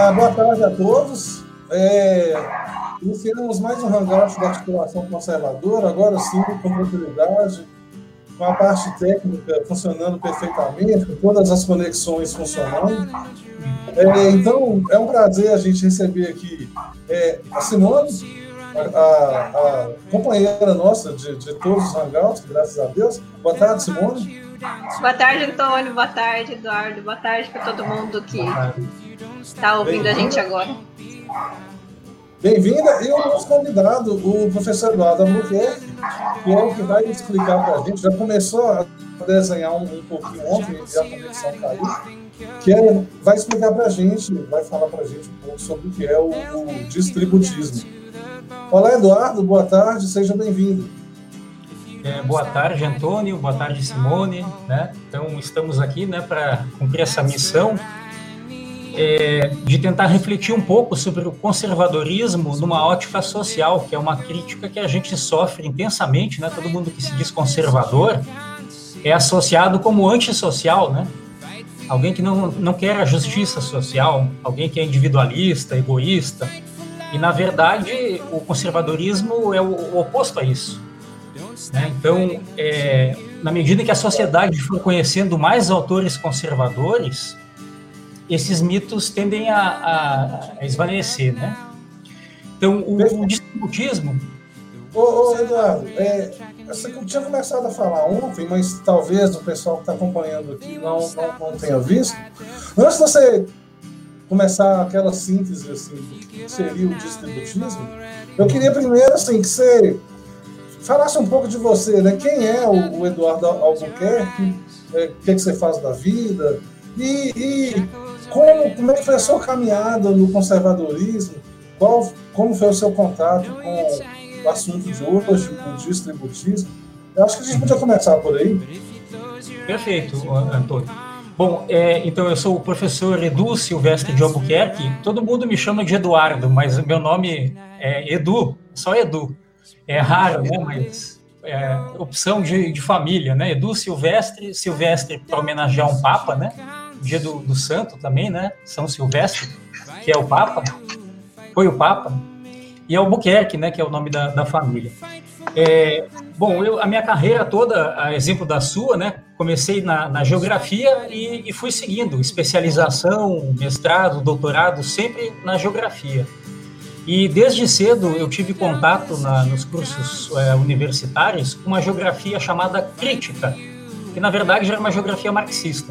Ah, boa tarde a todos. É, iniciamos mais um hangout da articulação conservadora, agora sim, com tranquilidade, com a parte técnica funcionando perfeitamente, com todas as conexões funcionando. É, então, é um prazer a gente receber aqui é, a Simone, a, a, a companheira nossa de, de, todos os hangouts, graças a Deus. Boa tarde, Simone. Boa tarde, Antônio. Boa tarde, Eduardo. Boa tarde para todo mundo que está ouvindo a gente agora. Bem-vinda. E o nosso convidado, o professor Eduardo Albuquerque, que é o que vai explicar para a gente. Já começou a desenhar um, um pouquinho ontem, e a conexão caiu. Que é, vai explicar para a gente, vai falar para a gente um pouco sobre o que é o, o distributismo. Olá, Eduardo, boa tarde, seja bem-vindo. É, boa tarde, Antônio, boa tarde, Simone. Né? Então, estamos aqui né, para cumprir essa missão é, de tentar refletir um pouco sobre o conservadorismo numa ótica social, que é uma crítica que a gente sofre intensamente. Né? Todo mundo que se diz conservador é associado como antissocial, né? alguém que não, não quer a justiça social, alguém que é individualista, egoísta, e, na verdade, o conservadorismo é o, o oposto a isso. Né? Então, é, na medida que a sociedade for conhecendo mais autores conservadores, esses mitos tendem a, a, a esvanecer, né? Então, o, o distributismo... Ô, ô Eduardo, é, você tinha começado a falar ontem, mas talvez o pessoal que está acompanhando aqui não, não, não tenha visto. Antes de você começar aquela síntese assim, do que seria o distributismo, eu queria primeiro assim, que você falasse um pouco de você, né? Quem é o, Eduardo Albuquerque, é, o que, é que você faz da vida, e, e, como, como é que foi a sua caminhada no conservadorismo, qual, como foi o seu contato com o assunto de hoje, o distributismo. Eu acho que a gente podia começar por aí. Perfeito, Antônio. Bom, é, então eu sou o professor Edu Silvestre de Albuquerque. Todo mundo me chama de Eduardo, mas meu nome é Edu, só Edu. É raro, né? Mas é opção de, de família, né? Edu Silvestre, Silvestre para homenagear um Papa, né? Dia do, do Santo também, né? São Silvestre, que é o Papa, foi o Papa. E Albuquerque, né? Que é o nome da, da família. É, bom, eu, a minha carreira toda, a exemplo da sua, né? Comecei na, na geografia e, e, fui seguindo especialização, mestrado, doutorado, sempre na geografia. E desde cedo eu tive contato na, nos cursos é, universitários com uma geografia chamada crítica, que na verdade era uma geografia marxista.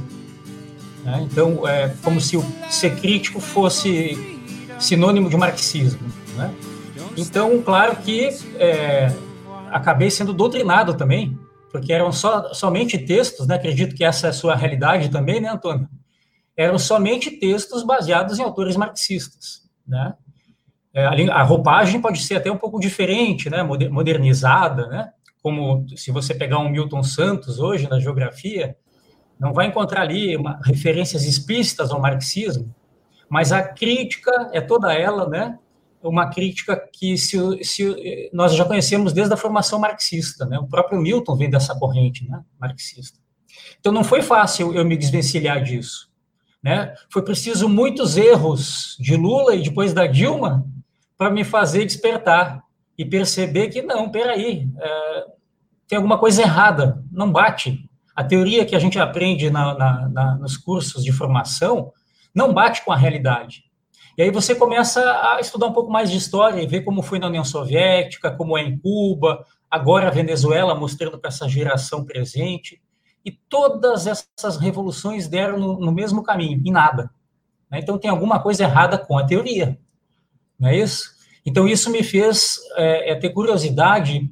Né? Então, é como se o ser crítico fosse sinônimo de marxismo. Né? Então, claro que é, acabei sendo doutrinado também, porque eram só, somente textos, né? acredito que essa é a sua realidade também, né, Antônio? Eram somente textos baseados em autores marxistas, né? É, a roupagem pode ser até um pouco diferente, né, modernizada, né? Como se você pegar um Milton Santos hoje na geografia, não vai encontrar ali uma, referências explícitas ao marxismo, mas a crítica é toda ela, né, uma crítica que se, se, nós já conhecemos desde a formação marxista, né? O próprio Milton vem dessa corrente, né? Marxista. Então não foi fácil eu me desvencilhar disso, né? Foi preciso muitos erros de Lula e depois da Dilma para me fazer despertar e perceber que não, peraí, é, tem alguma coisa errada, não bate. A teoria que a gente aprende na, na, na, nos cursos de formação não bate com a realidade. E aí você começa a estudar um pouco mais de história e ver como foi na União Soviética, como é em Cuba, agora a Venezuela mostrando para essa geração presente. E todas essas revoluções deram no, no mesmo caminho, em nada. Né? Então tem alguma coisa errada com a teoria, não é isso? Então isso me fez é, é ter curiosidade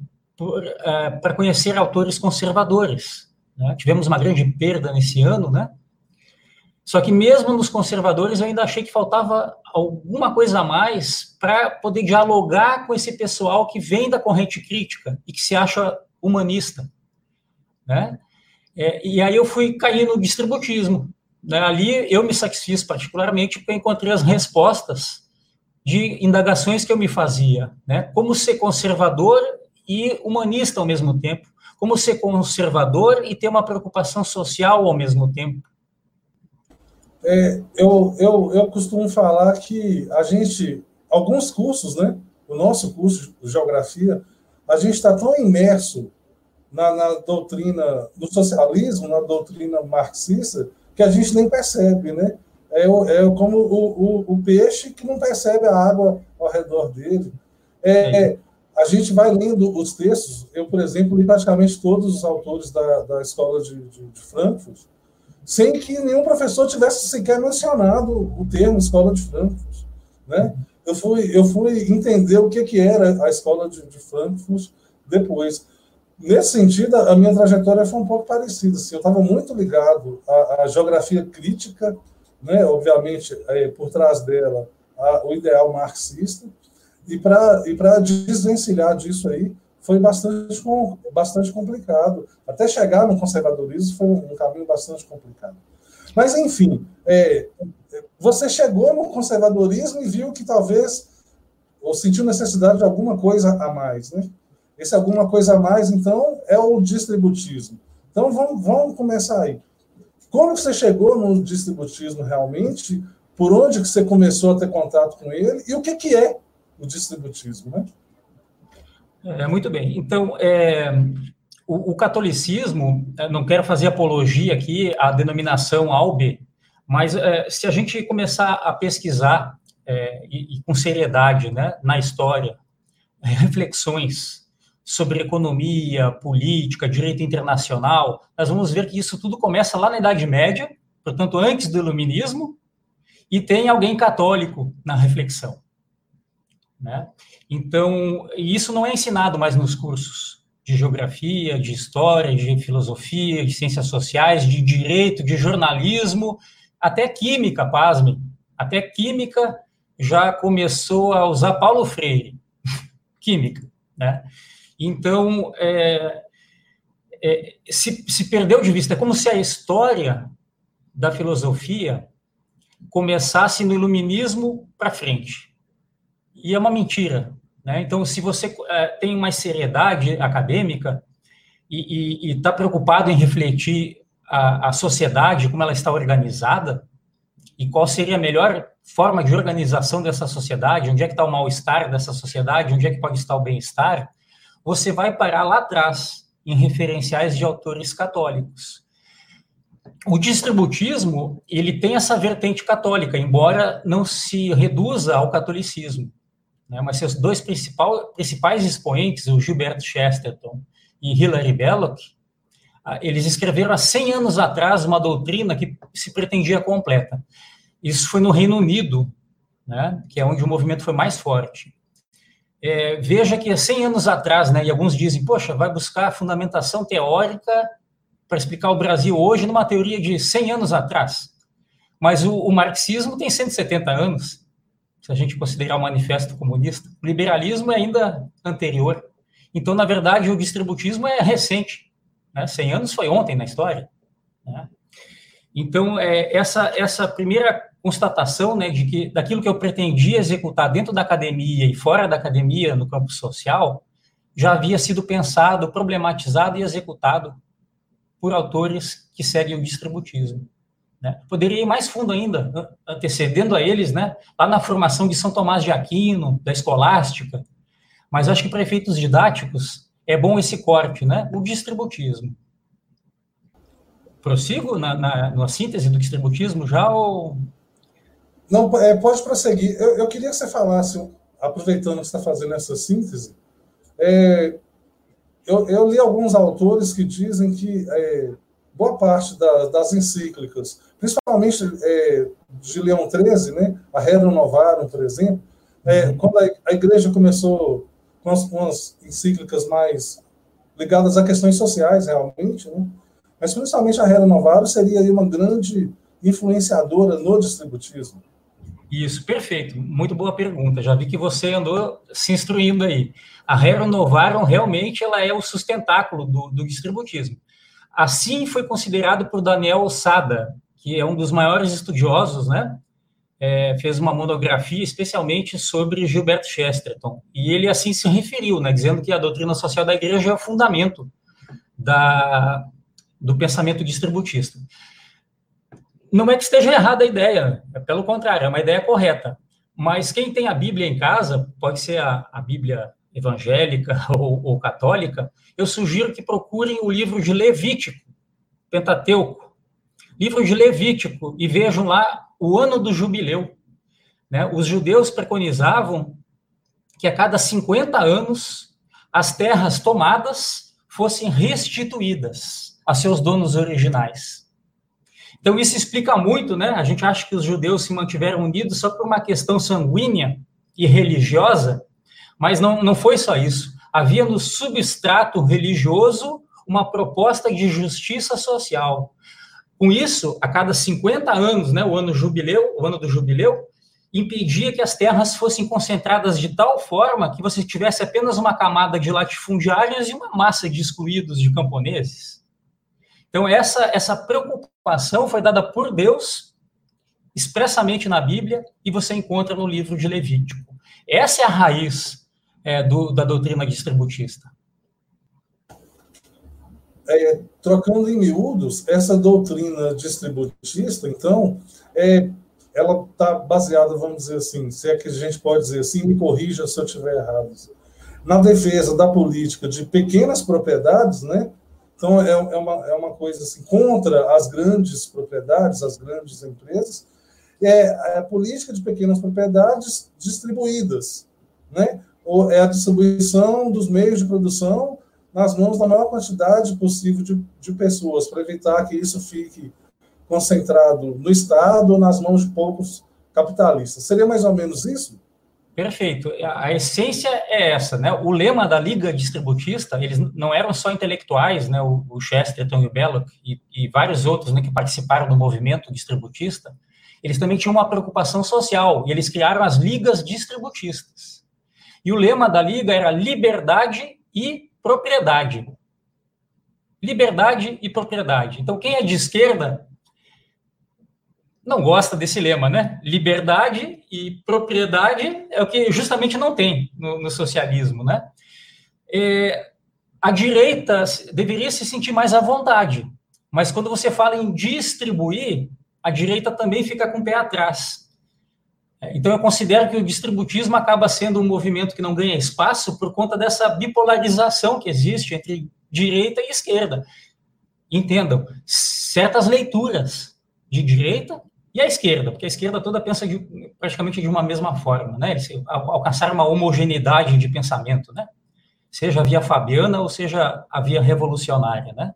é, para conhecer autores conservadores. Né? Tivemos uma grande perda nesse ano, né? Só que mesmo nos conservadores eu ainda achei que faltava alguma coisa a mais para poder dialogar com esse pessoal que vem da corrente crítica e que se acha humanista, né? É, e aí eu fui cair no distributismo. Né? Ali eu me satisfiz particularmente porque encontrei as respostas de indagações que eu me fazia, né? Como ser conservador e humanista ao mesmo tempo, como ser conservador e ter uma preocupação social ao mesmo tempo é, eu, eu, eu costumo falar que a gente, alguns cursos, né? O nosso curso de geografia, a gente está tão imerso na, na, doutrina do socialismo, na doutrina marxista, que a gente nem percebe, né? É, é como o, o, o peixe que não percebe a água ao redor dele. É, a gente vai lendo os textos, eu, por exemplo, li praticamente todos os autores da, da escola de, de, de Frankfurt, sem que nenhum professor tivesse sequer mencionado o termo escola de Frankfurt. Né? Eu, fui, eu fui entender o que, que era a escola de, de Frankfurt depois. Nesse sentido, a minha trajetória foi um pouco parecida. Assim, eu estava muito ligado à, à, geografia crítica, né? obviamente, é, por trás dela, a, o ideal marxista, e para e desvencilhar disso aí foi bastante, bastante complicado. Até chegar no conservadorismo foi um caminho bastante complicado. Mas, enfim, é, você chegou no conservadorismo e viu que talvez, ou sentiu necessidade de alguma coisa a mais, né? Esse alguma coisa a mais, então, é o distributismo. Então, vamos, vamos começar aí. Como você chegou no distributismo realmente? Por onde que você começou a ter contato com ele? E o que, que é o distributismo, né? É, muito bem. Então, é, o, o, catolicismo, é, não quero fazer apologia aqui à denominação AUB, mas é, se a gente começar a pesquisar é, e, e, com seriedade né, na história, reflexões sobre economia, política, direito internacional, nós vamos ver que isso tudo começa lá na Idade Média, portanto, antes do Iluminismo, e tem alguém católico na reflexão. Né? Então, isso não é ensinado mais nos cursos de geografia, de história, de filosofia, de ciências sociais, de direito, de jornalismo, até química, pasme. Até química já começou a usar Paulo Freire, química, né? Então, é, é, se, se perdeu de vista, é como se a história da filosofia começasse no iluminismo para frente e é uma mentira. Né? Então, se você é, tem mais seriedade acadêmica e está preocupado em refletir a, a sociedade, como ela está organizada, e qual seria a melhor forma de organização dessa sociedade, onde é que está o mal-estar dessa sociedade, onde é que pode estar o bem-estar, você vai parar lá atrás, em referenciais de autores católicos. O distributismo, ele tem essa vertente católica, embora não se reduza ao catolicismo né, mas seus dois principal, principais expoentes, o Gilbert Chesterton e Hilary Belloc, ah, eles escreveram há 100 anos atrás uma doutrina que se pretendia completa. Isso foi no Reino Unido, né, que é onde o movimento foi mais forte. É, veja que há 100 anos atrás, né, e alguns dizem, poxa, vai buscar fundamentação teórica para explicar o Brasil hoje numa teoria de 100 anos atrás. Mas o, o marxismo tem 170 anos se a gente considerar o manifesto comunista. O liberalismo é ainda anterior. Então, na verdade, o distributismo é recente. Né? 100 anos foi ontem na história. Né? Então, é, essa, essa primeira constatação né, de que daquilo que eu pretendia executar dentro da academia e fora da academia, no campo social, já havia sido pensado, problematizado e executado por autores que seguem o distributismo. Né? Poderia ir mais fundo ainda, antecedendo a eles, né? lá na formação de São Tomás de Aquino, da escolástica. Mas acho que para efeitos didáticos é bom esse corte, né? o distributismo. Prossigo na, na, na síntese do distributismo já ou... Não, é, pode prosseguir. Eu, eu, queria que você falasse, aproveitando que você está fazendo essa síntese, é, eu, eu, li alguns autores que dizem que é, boa parte da, das encíclicas, principalmente é, de Leão XIII, né, a Rerum Novarum, por exemplo, é, uhum. quando a, a, igreja começou com as, com as, encíclicas mais ligadas a questões sociais, realmente, né, mas principalmente a Rerum Novarum seria uma grande influenciadora no distributismo. Isso, perfeito. Muito boa pergunta. Já vi que você andou se instruindo aí. A Rerum Novarum realmente ela é o sustentáculo do, do distributismo. Assim foi considerado por Daniel Sada, que é um dos maiores estudiosos, né? É, fez uma monografia especialmente sobre Gilberto Chesterton. E ele assim se referiu, né, dizendo que a doutrina social da igreja é o fundamento da, do pensamento distributista. Não é que esteja errada a ideia, é pelo contrário, é uma ideia correta. Mas quem tem a Bíblia em casa, pode ser a, a Bíblia evangélica ou, ou, católica, eu sugiro que procurem o livro de Levítico, Pentateuco, livro de Levítico, e vejam lá o ano do jubileu. Né? Os judeus preconizavam que a cada 50 anos as terras tomadas fossem restituídas a seus donos originais. Então, isso explica muito, né? A gente acha que os judeus se mantiveram unidos só por uma questão sanguínea e religiosa, mas não, não foi só isso. Havia no substrato religioso uma proposta de justiça social. Com isso, a cada 50 anos, né, o ano jubileu, o ano do jubileu, impedia que as terras fossem concentradas de tal forma que você tivesse apenas uma camada de latifundiários e uma massa de excluídos de camponeses. Então, essa, essa preocupação foi dada por Deus expressamente na Bíblia e você encontra no livro de Levítico. Essa é a raiz é, do, da doutrina distributista. É, trocando em miúdos, essa doutrina distributista, então, é, ela está baseada, vamos dizer assim, se é que a gente pode dizer assim, me corrija se eu estiver errado, na defesa da política de pequenas propriedades, né? Então, é, é, uma, é uma coisa assim, contra as grandes propriedades, as grandes empresas, é a política de pequenas propriedades distribuídas, né? Ou é a distribuição dos meios de produção nas mãos da maior quantidade possível de, de pessoas, para evitar que isso fique concentrado no Estado ou nas mãos de poucos capitalistas. Seria mais ou menos isso? Perfeito. A essência é essa, né? O lema da Liga Distributista, eles não eram só intelectuais, né? O Chesterton e o Belloc e, e vários outros, né, que participaram do movimento distributista. Eles também tinham uma preocupação social e eles criaram as ligas distributistas. E o lema da liga era liberdade e propriedade. Liberdade e propriedade. Então, quem é de esquerda não gosta desse lema, né? Liberdade e propriedade é o que justamente não tem no, no socialismo, né? É, a direita deveria se sentir mais à vontade, mas quando você fala em distribuir, a direita também fica com o pé atrás. É, então, eu considero que o distributismo acaba sendo um movimento que não ganha espaço por conta dessa bipolarização que existe entre direita e esquerda. Entendam, certas leituras de direita e a esquerda, porque a esquerda toda pensa de, praticamente de uma mesma forma, né? Eles alcançaram uma homogeneidade de pensamento, né? Seja via fabiana ou seja a via revolucionária, né?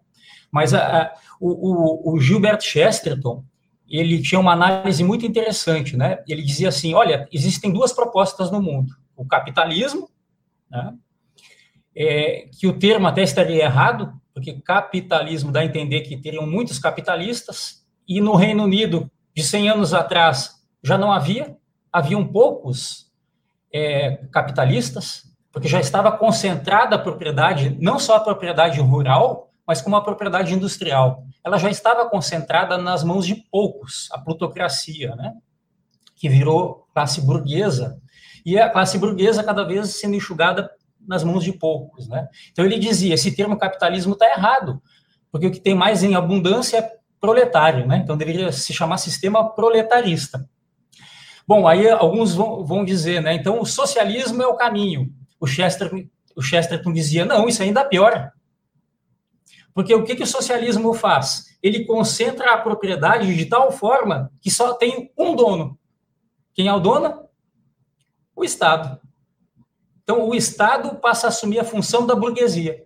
Mas a, a, o, o, o Gilbert Chesterton, ele tinha uma análise muito interessante, né? Ele dizia assim, olha, existem duas propostas no mundo, o capitalismo, né? É, que o termo até estaria errado, porque capitalismo dá a entender que teriam muitos capitalistas, e no Reino Unido de 100 anos atrás já não havia, haviam poucos é, capitalistas, porque já estava concentrada a propriedade, não só a propriedade rural, mas como a propriedade industrial. Ela já estava concentrada nas mãos de poucos, a plutocracia, né? que virou classe burguesa, e a classe burguesa cada vez sendo enxugada nas mãos de poucos. Né? Então ele dizia, esse termo capitalismo está errado, porque o que tem mais em abundância é proletário, né? Então deveria se chamar sistema proletarista. Bom, aí alguns vão, vão dizer, né? Então o socialismo é o caminho. O Chesterton, o Chesterton dizia, não, isso ainda piora. Porque o que, que o socialismo faz? Ele concentra a propriedade de tal forma que só tem um dono. Quem é o dono? O Estado. Então, o Estado passa a assumir a função da burguesia.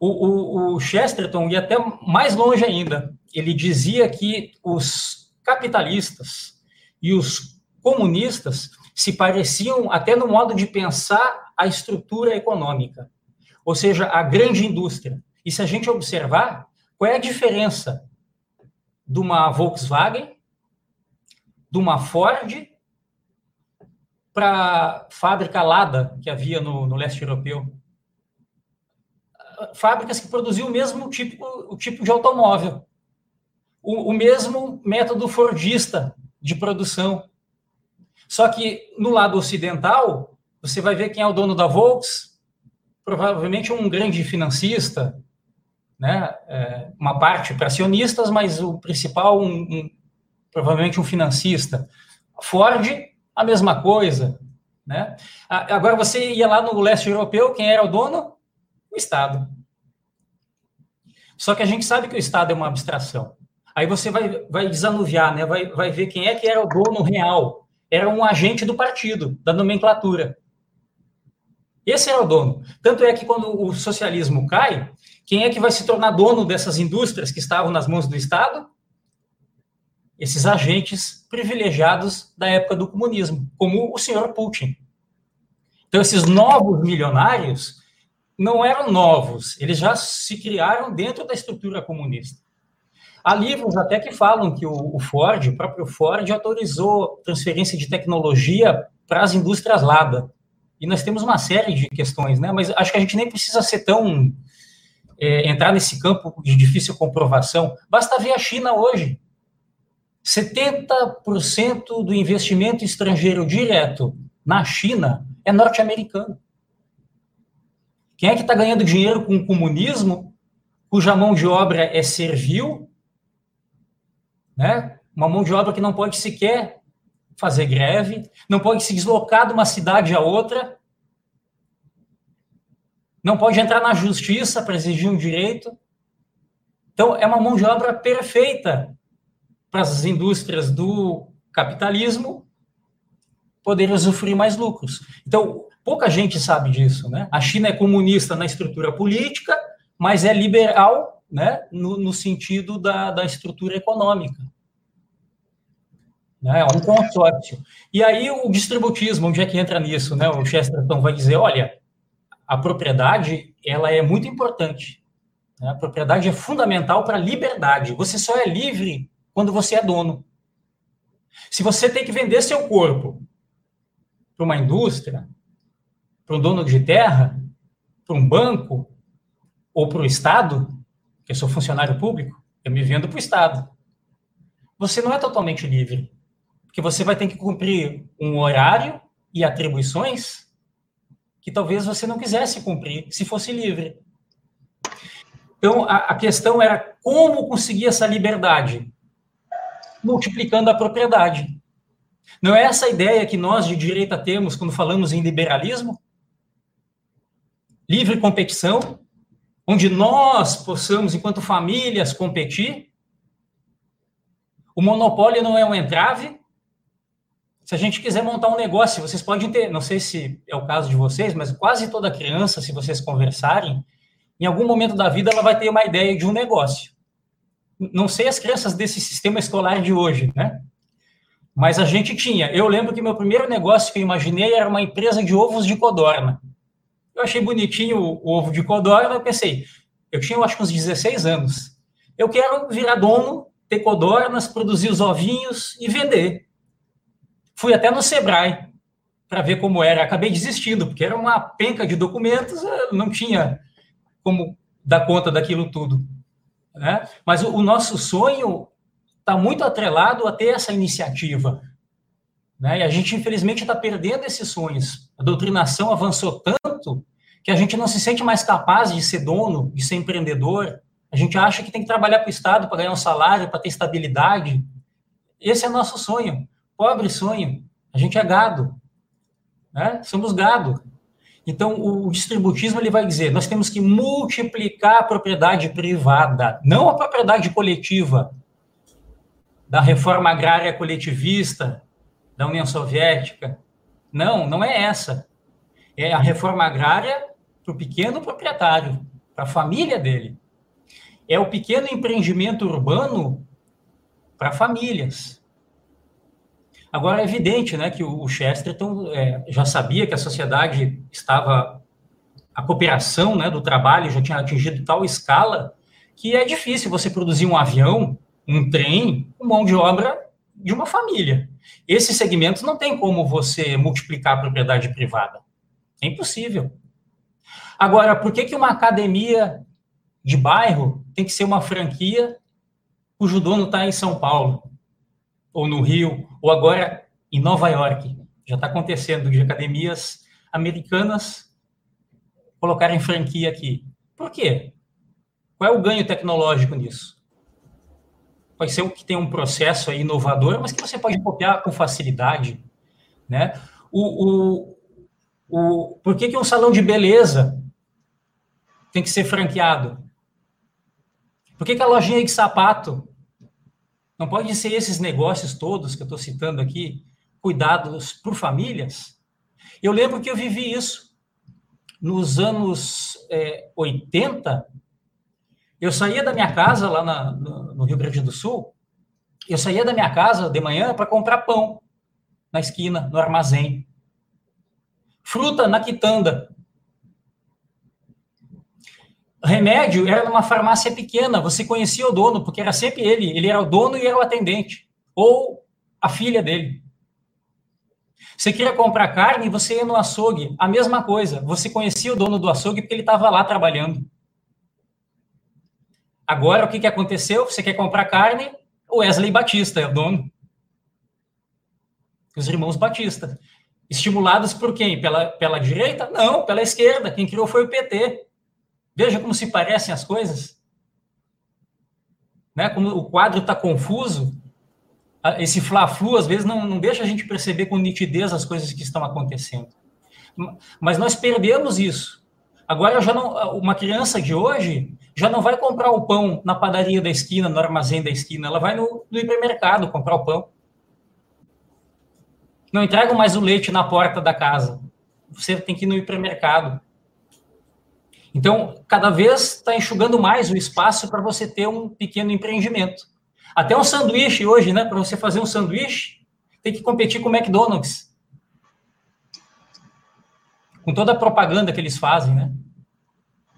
O, o, o Chesterton ia até mais longe ainda. Ele dizia que os capitalistas e os comunistas se pareciam até no modo de pensar a estrutura econômica, ou seja, a grande indústria. E se a gente observar, qual é a diferença de uma Volkswagen, de uma Ford, para a fábrica Lada que havia no, no leste europeu? Fábricas que produziam o mesmo tipo, o tipo de automóvel, o, o mesmo método fordista de produção. Só que no lado ocidental, você vai ver quem é o dono da Volks, provavelmente um grande financista, né, é, uma parte para acionistas, mas o principal, um, um, provavelmente um financista. Ford, a mesma coisa. Né? Agora, você ia lá no leste europeu, quem era o dono? Estado. Só que a gente sabe que o Estado é uma abstração. Aí você vai, vai desanuviar, né? vai, vai ver quem é que era o dono real. Era um agente do partido, da nomenclatura. Esse era o dono. Tanto é que quando o socialismo cai, quem é que vai se tornar dono dessas indústrias que estavam nas mãos do Estado? Esses agentes privilegiados da época do comunismo, como o senhor Putin. Então, esses novos milionários não eram novos, eles já se criaram dentro da estrutura comunista. Há livros até que falam que o, Ford, o próprio Ford, autorizou transferência de tecnologia para as indústrias Lada. E nós temos uma série de questões, né? Mas acho que a gente nem precisa ser tão é, entrar nesse campo de difícil comprovação, basta ver a China hoje. 70% do investimento estrangeiro direto na China é norte-americano. Quem é que está ganhando dinheiro com o comunismo, cuja mão de obra é servil, né? uma mão de obra que não pode sequer fazer greve, não pode se deslocar de uma cidade a outra, não pode entrar na justiça para exigir um direito. Então, é uma mão de obra perfeita para as indústrias do capitalismo poderem usufruir mais lucros. Então, pouca gente sabe disso, né? A China é comunista na estrutura política, mas é liberal, né, no, no sentido da, da estrutura econômica. Né? É um consórcio. E aí o distributismo, onde é que entra nisso, né? O Chesterton vai dizer, olha, a propriedade ela é muito importante. Né? A propriedade é fundamental para a liberdade. Você só é livre quando você é dono. Se você tem que vender seu corpo para uma indústria, para um dono de terra, para um banco ou para o Estado, que eu sou funcionário público, eu me vendo para o Estado. Você não é totalmente livre, porque você vai ter que cumprir um horário e atribuições que talvez você não quisesse cumprir se fosse livre. Então, a, a questão era como conseguir essa liberdade? Multiplicando a propriedade. Não é essa a ideia que nós de direita temos quando falamos em liberalismo? Livre competição, onde nós possamos, enquanto famílias, competir. O monopólio não é um entrave, se a gente quiser montar um negócio, vocês podem ter, não sei se é o caso de vocês, mas quase toda criança, se vocês conversarem, em algum momento da vida ela vai ter uma ideia de um negócio. Não sei as crianças desse sistema escolar de hoje, né? Mas a gente tinha. Eu lembro que meu primeiro negócio que eu imaginei era uma empresa de ovos de codorna. Eu achei bonitinho o ovo de codorna, eu pensei, eu tinha, eu acho, uns 16 anos. Eu quero virar dono, ter codornas, produzir os ovinhos e vender. Fui até no Sebrae para ver como era. Acabei desistindo, porque era uma penca de documentos, não tinha como dar conta daquilo tudo. Né? Mas o, o nosso sonho está muito atrelado a ter essa iniciativa. Né? E a gente, infelizmente, está perdendo esses sonhos. A doutrinação avançou tanto que a gente não se sente mais capaz de ser dono, de ser empreendedor. A gente acha que tem que trabalhar para o Estado para ganhar um salário, para ter estabilidade. Esse é nosso sonho. Pobre sonho. A gente é gado. Né? Somos gado. Então, o distributismo ele vai dizer: nós temos que multiplicar a propriedade privada, não a propriedade coletiva da reforma agrária coletivista da União Soviética. Não, não é essa. É a reforma agrária para o pequeno proprietário, para a família dele. É o pequeno empreendimento urbano para famílias. Agora, é evidente né, que o Chesterton é, já sabia que a sociedade estava. A cooperação né, do trabalho já tinha atingido tal escala que é difícil você produzir um avião, um trem, com mão de obra de uma família. Esses segmentos não tem como você multiplicar a propriedade privada. É impossível. Agora, por que, que uma academia de bairro tem que ser uma franquia cujo dono está em São Paulo? ou no Rio, ou agora em Nova York. Já está acontecendo de Qual é o ganho tecnológico nisso? Pode ser um que tem um processo inovador, mas que você pode copiar com facilidade, né? O, o, o, por que, que um salão de beleza tem que ser franqueado? Por que, que a lojinha de sapato não pode ser esses negócios todos que eu estou citando aqui, cuidados por famílias? Eu lembro que eu vivi isso. Nos anos é, 80, eu saía da minha casa lá na, no Rio Grande do Sul, eu saía da minha casa de manhã para comprar pão na esquina, no armazém. Fruta na quitanda. Remédio era numa farmácia pequena, você conhecia o dono, porque era sempre ele. Ele era o dono e era o atendente. Ou a filha dele. Você queria comprar carne, você ia no açougue. A mesma coisa. Você conhecia o dono do açougue porque ele estava lá trabalhando. Agora, o que, que aconteceu? Você quer comprar carne? Wesley Batista é o dono. Os irmãos Batista. Estimulados por quem? Pela, pela direita? Não, pela esquerda. Quem criou foi o PT. Veja como se parecem as coisas. Né? Como o quadro está confuso. Esse fla-flu, às vezes, não, não deixa a gente perceber com nitidez as coisas que estão acontecendo. Mas nós perdemos isso. Agora, já não, uma criança de hoje já não vai comprar o pão na padaria da esquina, no armazém da esquina, ela vai no, no hipermercado comprar o pão. Não entregam mais o leite na porta da casa. Você tem que ir no hipermercado. Então, cada vez está enxugando mais o espaço para você ter um pequeno empreendimento. Até um sanduíche hoje, né? Para você fazer um sanduíche, tem que competir com o McDonald's. Com toda a propaganda que eles fazem, né?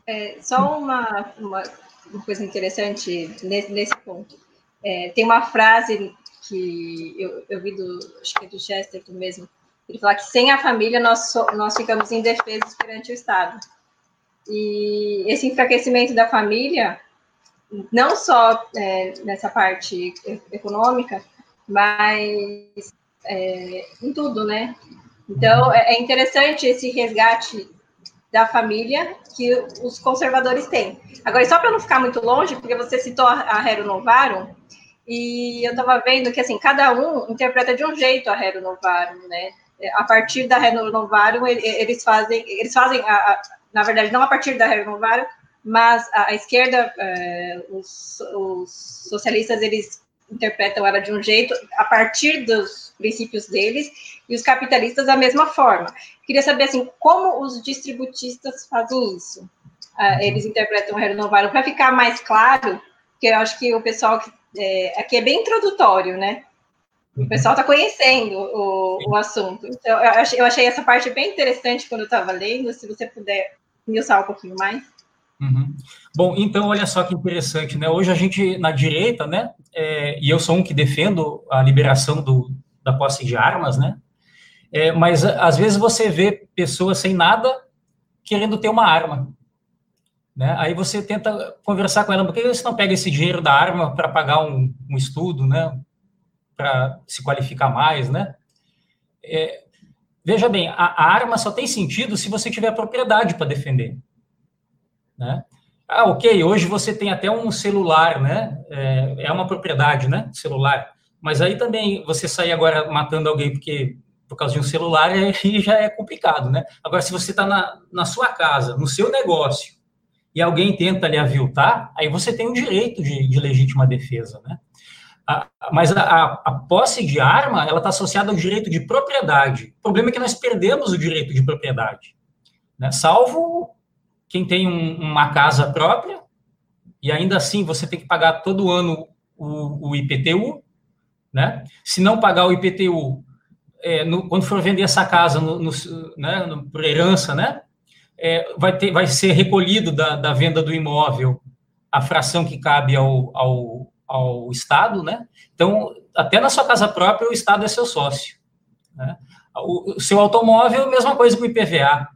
É, só uma, uma, coisa interessante nesse, nesse ponto. É, tem uma frase que eu, eu vi do, acho que é do mesmo, ele fala que sem a família nós, nós ficamos indefesos perante o Estado. E esse enfraquecimento da família, não só é, nessa parte econômica, mas é, em tudo, né? Então, é, é interessante esse resgate da família que os conservadores têm. Agora, só para não ficar muito longe, porque você citou a Hero Novarum, e eu estava vendo que, assim, cada um interpreta de um jeito a Hero Novarum, né? A partir da Hero Novarum, eles fazem, eles fazem, a, a, na verdade, não a partir da Hero Novarum, mas a, a esquerda, é, os, os socialistas, eles interpretam ela de um jeito a partir dos princípios deles e os capitalistas da mesma forma. Queria saber assim como os distributistas fazem isso. Uh, eles interpretam o renovável para ficar mais claro, que eu acho que o pessoal que é, aqui é bem introdutório, né? O pessoal está conhecendo o, o assunto. Então, eu achei, eu achei essa parte bem interessante quando eu estava lendo. Se você puder me usar um pouquinho mais. Uhum. Bom, então olha só que interessante, né? Hoje a gente na direita, né? É, e eu sou um que defendo a liberação do, da posse de armas, né? É, mas às vezes você vê pessoas sem nada querendo ter uma arma, né? Aí você tenta conversar com ela, por que você não pega esse dinheiro da arma para pagar um, um, estudo, né? Para se qualificar mais, né? É, veja bem, a, a arma só tem sentido se você tiver propriedade para defender. Né? Ah, ok, hoje você tem até um celular, né? É, é uma propriedade, né? Celular. Mas aí também você sair agora matando alguém porque por causa de um celular aí já é complicado, né? Agora, se você está na, na sua casa, no seu negócio, e alguém tenta lhe aviltar, aí você tem o direito de, de legítima defesa, né? A, mas a, a, a, posse de arma, ela está associada ao direito de propriedade. O problema é que nós perdemos o direito de propriedade, né? Salvo quem tem um, uma casa própria, e ainda assim você tem que pagar todo ano o, o IPTU, né? Se não pagar o IPTU, é, no, quando for vender essa casa no, no, né, no, por herança, né? É, vai, ter, vai ser recolhido da, da venda do imóvel a fração que cabe ao, ao, ao Estado, né? Então, até na sua casa própria, o Estado é seu sócio. Né? O, o seu automóvel, mesma coisa com o IPVA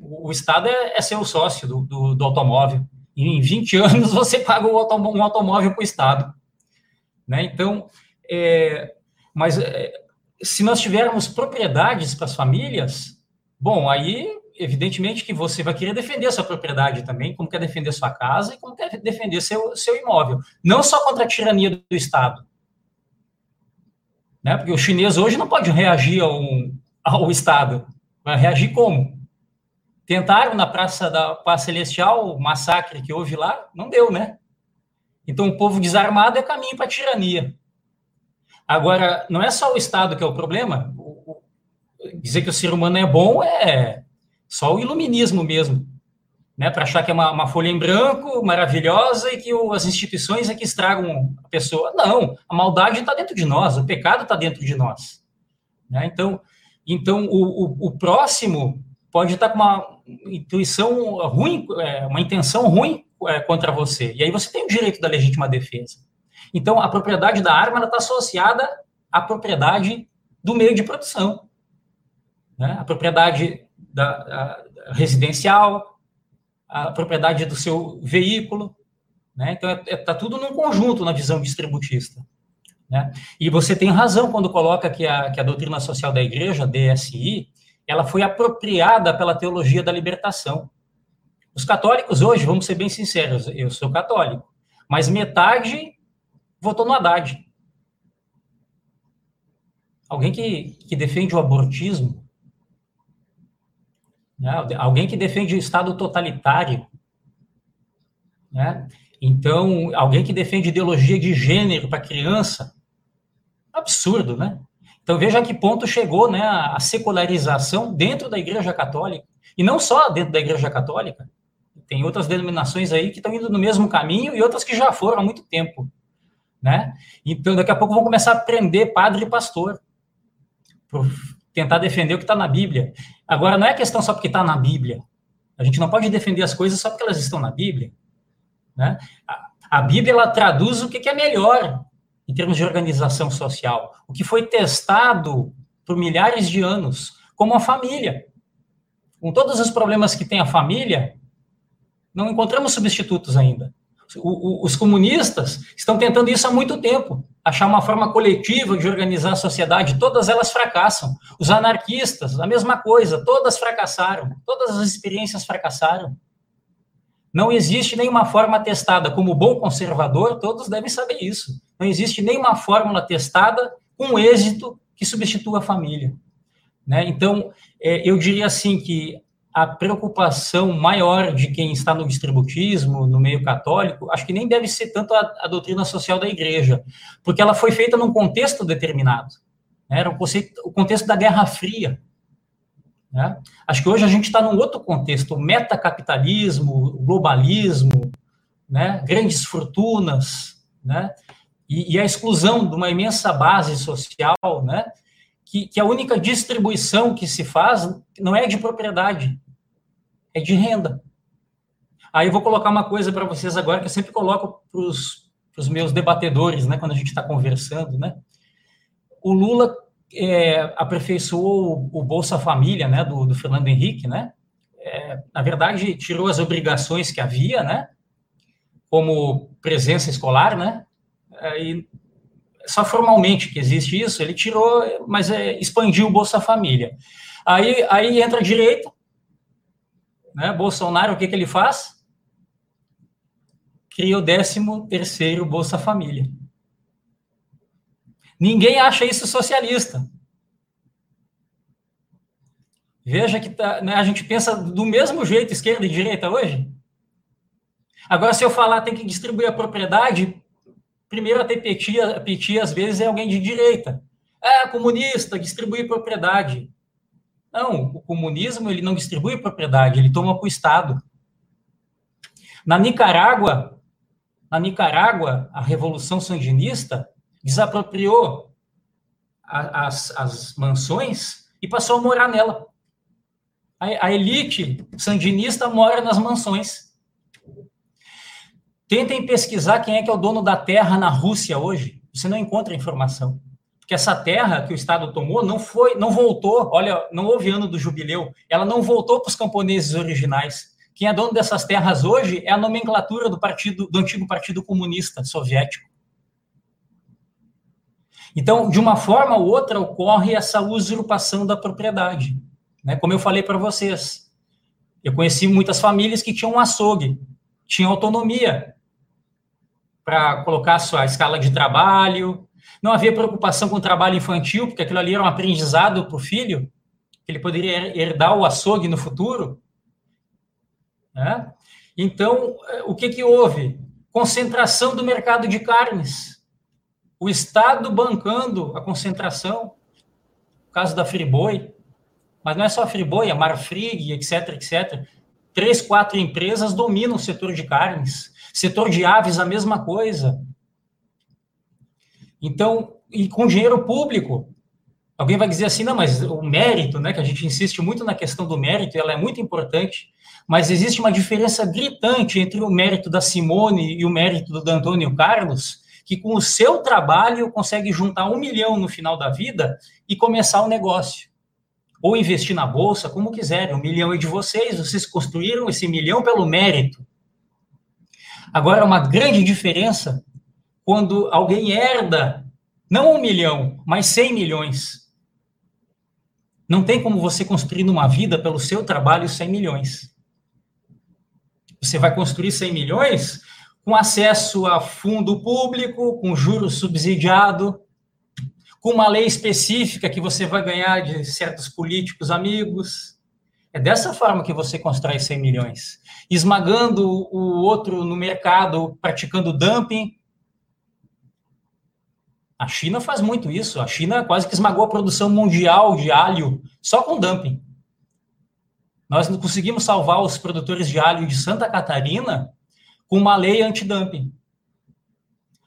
o Estado é, é seu sócio do, do, do, automóvel. E em 20 anos você paga um automóvel, um automóvel para o Estado. Né? Então, é, mas é, se nós tivermos propriedades para as famílias, bom, aí evidentemente que você vai querer defender sua propriedade também, como quer defender sua casa e como quer defender seu, seu imóvel. Não só contra a tirania do Estado. Né? Porque o chinês hoje não pode reagir ao, ao Estado. Vai reagir como? Tentaram na Praça da Paz Celestial, o massacre que houve lá, não deu, né? Então, o povo desarmado é caminho para a tirania. Agora, não é só o Estado que é o problema. dizer que o ser humano é bom é só o iluminismo mesmo, né? Para achar que é uma, uma, folha em branco maravilhosa e que o, as instituições é que estragam a pessoa. Não, a maldade está dentro de nós, o pecado está dentro de nós. Né? Então, então o, o, o, próximo pode estar tá com uma intuição ruim, é, uma intenção ruim é, contra você. E aí você tem o direito da legítima defesa. Então, a propriedade da arma está associada à propriedade do meio de produção. Né? A propriedade da, a, residencial, a propriedade do seu veículo. Né? Então, está é, é, tá tudo num conjunto na visão distributista. Né? E você tem razão quando coloca que a, que a doutrina social da igreja, DSI, ela foi apropriada pela teologia da libertação. Os católicos hoje, vamos ser bem sinceros, eu sou católico, mas metade votou no Haddad. Alguém que, que defende o abortismo, né? alguém que defende o Estado totalitário, né? então, alguém que defende ideologia de gênero para criança, absurdo, né? Então, veja a que ponto chegou né, a secularização dentro da Igreja Católica, e não só dentro da Igreja Católica, tem outras denominações aí que estão indo no mesmo caminho e outras que já foram há muito tempo, né? Então, daqui a pouco vão começar a prender padre e pastor por tentar defender o que está na Bíblia. Agora, não é questão só porque está na Bíblia. A gente não pode defender as coisas só porque elas estão na Bíblia, né? A, a Bíblia ela traduz o que, que é melhor em termos de organização social, o que foi testado por milhares de anos, como a família. Com todos os problemas que tem a família, não encontramos substitutos ainda. Os comunistas estão tentando isso há muito tempo, achar uma forma coletiva de organizar a sociedade, todas elas fracassam. Os anarquistas, a mesma coisa, todas fracassaram, todas as experiências fracassaram. Não existe nenhuma forma testada. Como bom conservador, todos devem saber isso. Não existe nenhuma fórmula testada com êxito que substitua a família. Né? Então, é, eu diria assim que a preocupação maior de quem está no distributismo, no meio católico, acho que nem deve ser tanto a, a doutrina social da igreja, porque ela foi feita num contexto determinado. Né? Era o, conceito, o contexto da Guerra Fria. Né? Acho que hoje a gente está num outro contexto, o metacapitalismo, o globalismo, né? grandes fortunas, né? E, e, a exclusão de uma imensa base social, né? Que, que a única distribuição que se faz não é de propriedade, é de renda. Aí eu vou colocar uma coisa para vocês agora que eu sempre coloco para os meus debatedores, né, quando a gente está conversando, né? O Lula é, aperfeiçoou o, Bolsa Família, né, do, do Fernando Henrique, né? É, na verdade, tirou as obrigações que havia, né? Como presença escolar, né? E só formalmente que existe isso, ele tirou, mas é, expandiu o Bolsa Família. Aí, aí entra direita, né? Bolsonaro, o que, que ele faz? Cria o 13 terceiro Bolsa Família. Ninguém acha isso socialista. Veja que tá, né, a gente pensa do mesmo jeito, esquerda e direita hoje. Agora, se eu falar tem que distribuir a propriedade, primeiro até PT, PT às vezes é alguém de direita. É, comunista, distribuir propriedade. Não, o comunismo ele não distribui propriedade, ele toma para o Estado. Na Nicarágua, na Nicarágua, a Revolução Sandinista desapropriou a, as, as mansões e passou a morar nela. A, a elite sandinista mora nas mansões. Tentem pesquisar quem é que é o dono da terra na Rússia hoje. Você não encontra informação. Porque essa terra que o Estado tomou não foi, não voltou, olha, não houve ano do jubileu, ela não voltou para os camponeses originais. Quem é dono dessas terras hoje é a nomenclatura do partido, do antigo Partido Comunista Soviético. Então, de uma forma ou outra, ocorre essa usurpação da propriedade. Né? Como eu falei para vocês, Eu conheci muitas famílias que tinham um açougue, tinham autonomia para colocar a sua escala de trabalho, não havia preocupação com o trabalho infantil, porque aquilo ali era um aprendizado para o filho, que ele poderia herdar o açougue no futuro. Né? Então, o que, que houve? Concentração do mercado de carnes. O Estado bancando a concentração, o caso da Friboi, mas não é só a Friboi, a Marfrig, etc, etc. Três, quatro empresas dominam o setor de carnes. Setor de aves, a mesma coisa. Então, e com dinheiro público. Alguém vai dizer assim, não, mas o mérito, né, que a gente insiste muito na questão do mérito, ela é muito importante, mas existe uma diferença gritante entre o mérito da Simone e o mérito do Antônio Carlos, que com o seu trabalho consegue juntar um milhão no final da vida e começar o um negócio. Ou investir na bolsa, como quiserem. Um milhão é de vocês, vocês construíram esse milhão pelo mérito. Agora, uma grande diferença quando alguém herda não um milhão, mas cem milhões. Não tem como você construir numa vida pelo seu trabalho 100 milhões. Você vai construir 100 milhões com acesso a fundo público, com juros subsidiado, com uma lei específica que você vai ganhar de certos políticos amigos. É dessa forma que você constrói 100 milhões. Esmagando o outro no mercado, praticando dumping. A China faz muito isso. A China quase que esmagou a produção mundial de alho só com dumping. Nós não conseguimos salvar os produtores de alho de Santa Catarina com uma lei antidumping.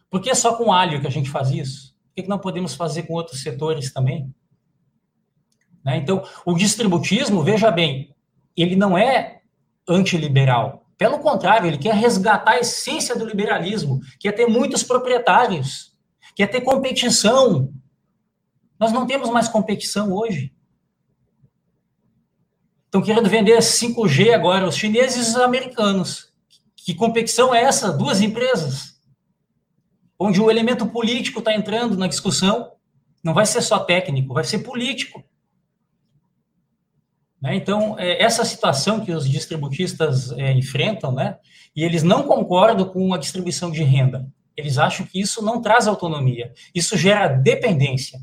Por que só com alho que a gente faz isso? Por que não podemos fazer com outros setores também? Né? Então, o distributismo, veja bem, ele não é antiliberal. Pelo contrário, ele quer resgatar a essência do liberalismo, que é ter muitos proprietários, que é ter competição. Nós não temos mais competição hoje. Estão querendo vender 5G agora, os chineses e os americanos. Que competição é essa? Duas empresas. Onde o elemento político está entrando na discussão. Não vai ser só técnico, vai ser político. Né? Então, é, essa situação que os distributistas é, enfrentam, né? e eles não concordam com a distribuição de renda. Eles acham que isso não traz autonomia, isso gera dependência.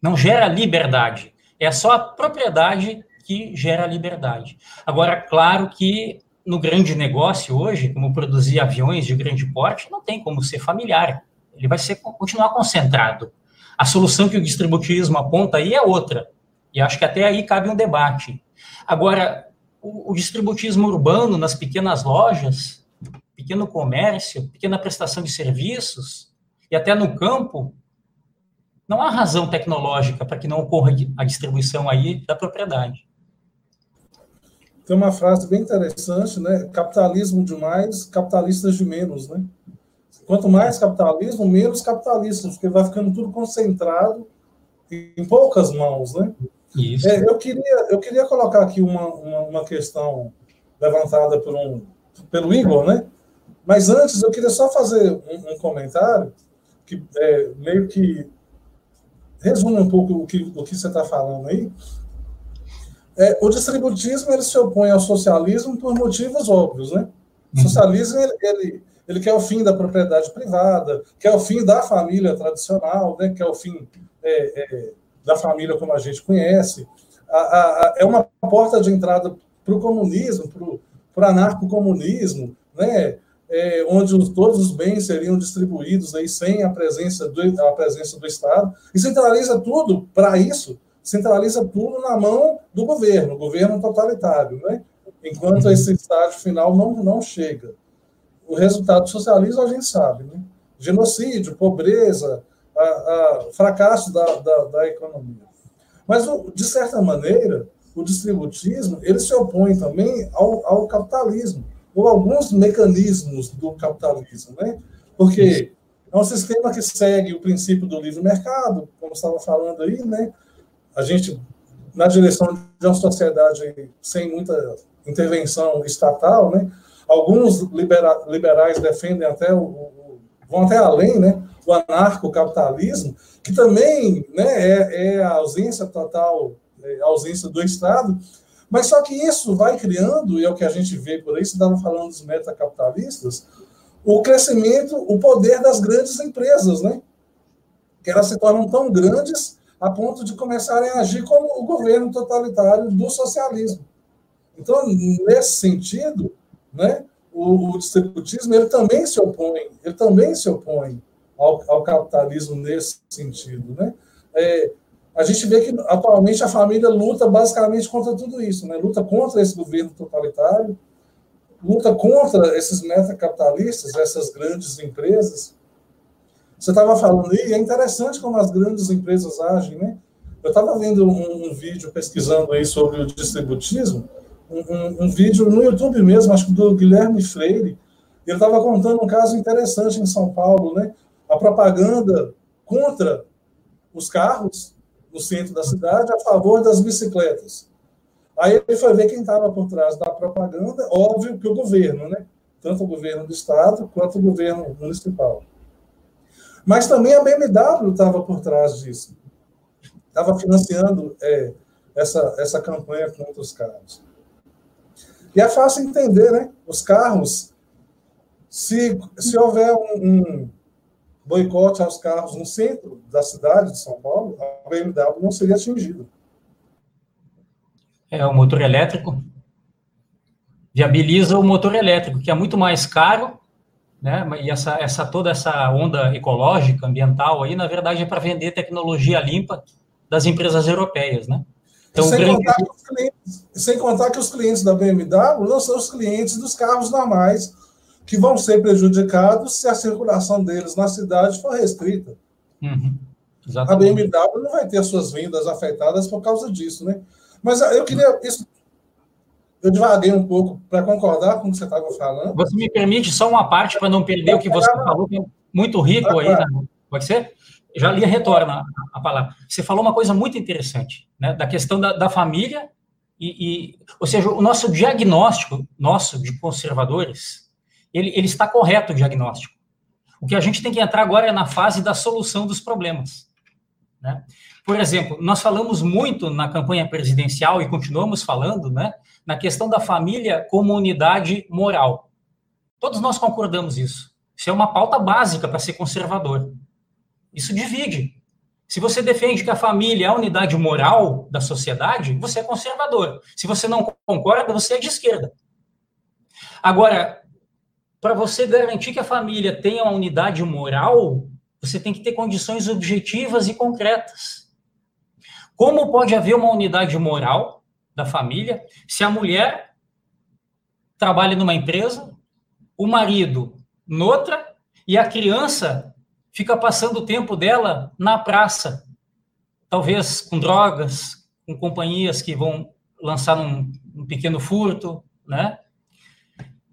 Não gera liberdade. É só a propriedade que gera liberdade. Agora, claro que no grande negócio hoje, como produzir aviões de grande porte, não tem como ser familiar. Ele vai ser, continuar concentrado. A solução que o distributivismo aponta aí é outra. E acho que até aí cabe um debate. Agora, o, o distributismo urbano nas pequenas lojas, pequeno comércio, pequena prestação de serviços, e até no campo, não há razão tecnológica para que não ocorra a distribuição aí da propriedade. Tem uma frase bem interessante, né? Capitalismo de mais, capitalistas de menos, né? Quanto mais capitalismo, menos capitalistas, porque vai ficando tudo concentrado em poucas mãos, né? Isso. É, eu, queria, eu queria colocar aqui uma, uma, uma, questão levantada por um, pelo Igor, né? Mas antes eu queria só fazer um, um comentário que é, meio que resume um pouco o que, o que você está falando aí. É, o distributismo ele se opõe ao socialismo por motivos óbvios, né? O socialismo ele, ele, ele quer o fim da propriedade privada, quer o fim da família tradicional, né? Quer o fim é, é, da família como a gente conhece. A, a, a, é uma porta de entrada para o comunismo, para o anarcocomunismo, né? É, onde os, todos os bens seriam distribuídos aí sem a presença do, a presença do Estado, e centraliza tudo para isso, centraliza tudo na mão do governo, governo totalitário, né? enquanto uhum. esse estágio final não, não chega. O resultado do socialismo a gente sabe, né? genocídio, pobreza, a, a fracasso da, da, da, economia. Mas, de certa maneira, o distributismo ele se opõe também ao, ao capitalismo, ou alguns mecanismos do capitalismo, né? Porque é um sistema que segue o princípio do livre mercado, como estava falando aí, né? A gente, na direção de uma sociedade sem muita intervenção estatal, né? Alguns libera liberais defendem até o, o, vão até além, né? O anarcocapitalismo, que também né, é, é, a ausência total, é a ausência do Estado, Mas só que isso vai criando, e é o que a gente vê por aí, você estava falando dos metacapitalistas, o crescimento, o poder das grandes empresas, né? Que elas se tornam tão grandes a ponto de começarem a agir como o governo totalitário do socialismo. Então, nesse sentido, né, o, o distributismo ele também se opõe, ele também se opõe ao, ao capitalismo nesse sentido, né? É, a gente vê que atualmente a família luta basicamente contra tudo isso, né? Luta contra esse governo totalitário, luta contra esses metacapitalistas, essas grandes empresas. Você estava falando aí, é interessante como as grandes empresas agem, né? Eu estava vendo um, um, vídeo pesquisando aí sobre o distributismo, um, um, um, vídeo no YouTube mesmo, acho que do Guilherme Freire. Ele estava contando um caso interessante em São Paulo, né? A propaganda contra os carros no centro da cidade a favor das bicicletas. Aí ele foi ver quem estava por trás da propaganda, óbvio que o governo, né? Tanto o governo do estado quanto o governo municipal. Mas também a BMW estava por trás disso. Estava financiando é, essa, essa campanha contra os carros. E é fácil entender, né? Os carros, se, se houver um, um boicote aos carros no centro da cidade de São Paulo, a BMW não seria atingida. É, o motor elétrico viabiliza o motor elétrico, que é muito mais caro, né? E essa, essa toda essa onda ecológica, ambiental aí, na verdade, é para vender tecnologia limpa das empresas europeias, né? Então, sem, grande... contar clientes, sem contar que os clientes da BMW não são os clientes dos carros normais, que vão ser prejudicados se a circulação deles na cidade for restrita. Uhum. A BMW não vai ter suas vendas afetadas por causa disso, né? Mas eu queria. Isso, eu devaguei um pouco para concordar com o que você estava falando. Você me permite só uma parte para não perder o que você falou, que é muito rico aí, né? pode ser? já li retorna a palavra. Você falou uma coisa muito interessante, né, da questão da, da família e, e, ou seja, o nosso diagnóstico, nosso de conservadores, ele, ele está correto o diagnóstico. O que a gente tem que entrar agora é na fase da solução dos problemas. Né? Por exemplo, nós falamos muito na campanha presidencial e continuamos falando, né, na questão da família como unidade moral. Todos nós concordamos isso. Isso é uma pauta básica para ser conservador. Isso divide. Se você defende que a família é a unidade moral da sociedade, você é conservador. Se você não concorda, você é de esquerda. Agora, para você garantir que a família tenha uma unidade moral, você tem que ter condições objetivas e concretas. Como pode haver uma unidade moral da família se a mulher trabalha numa empresa, o marido noutra e a criança fica passando o tempo dela na praça, talvez com drogas, com companhias que vão lançar um, um pequeno furto, né?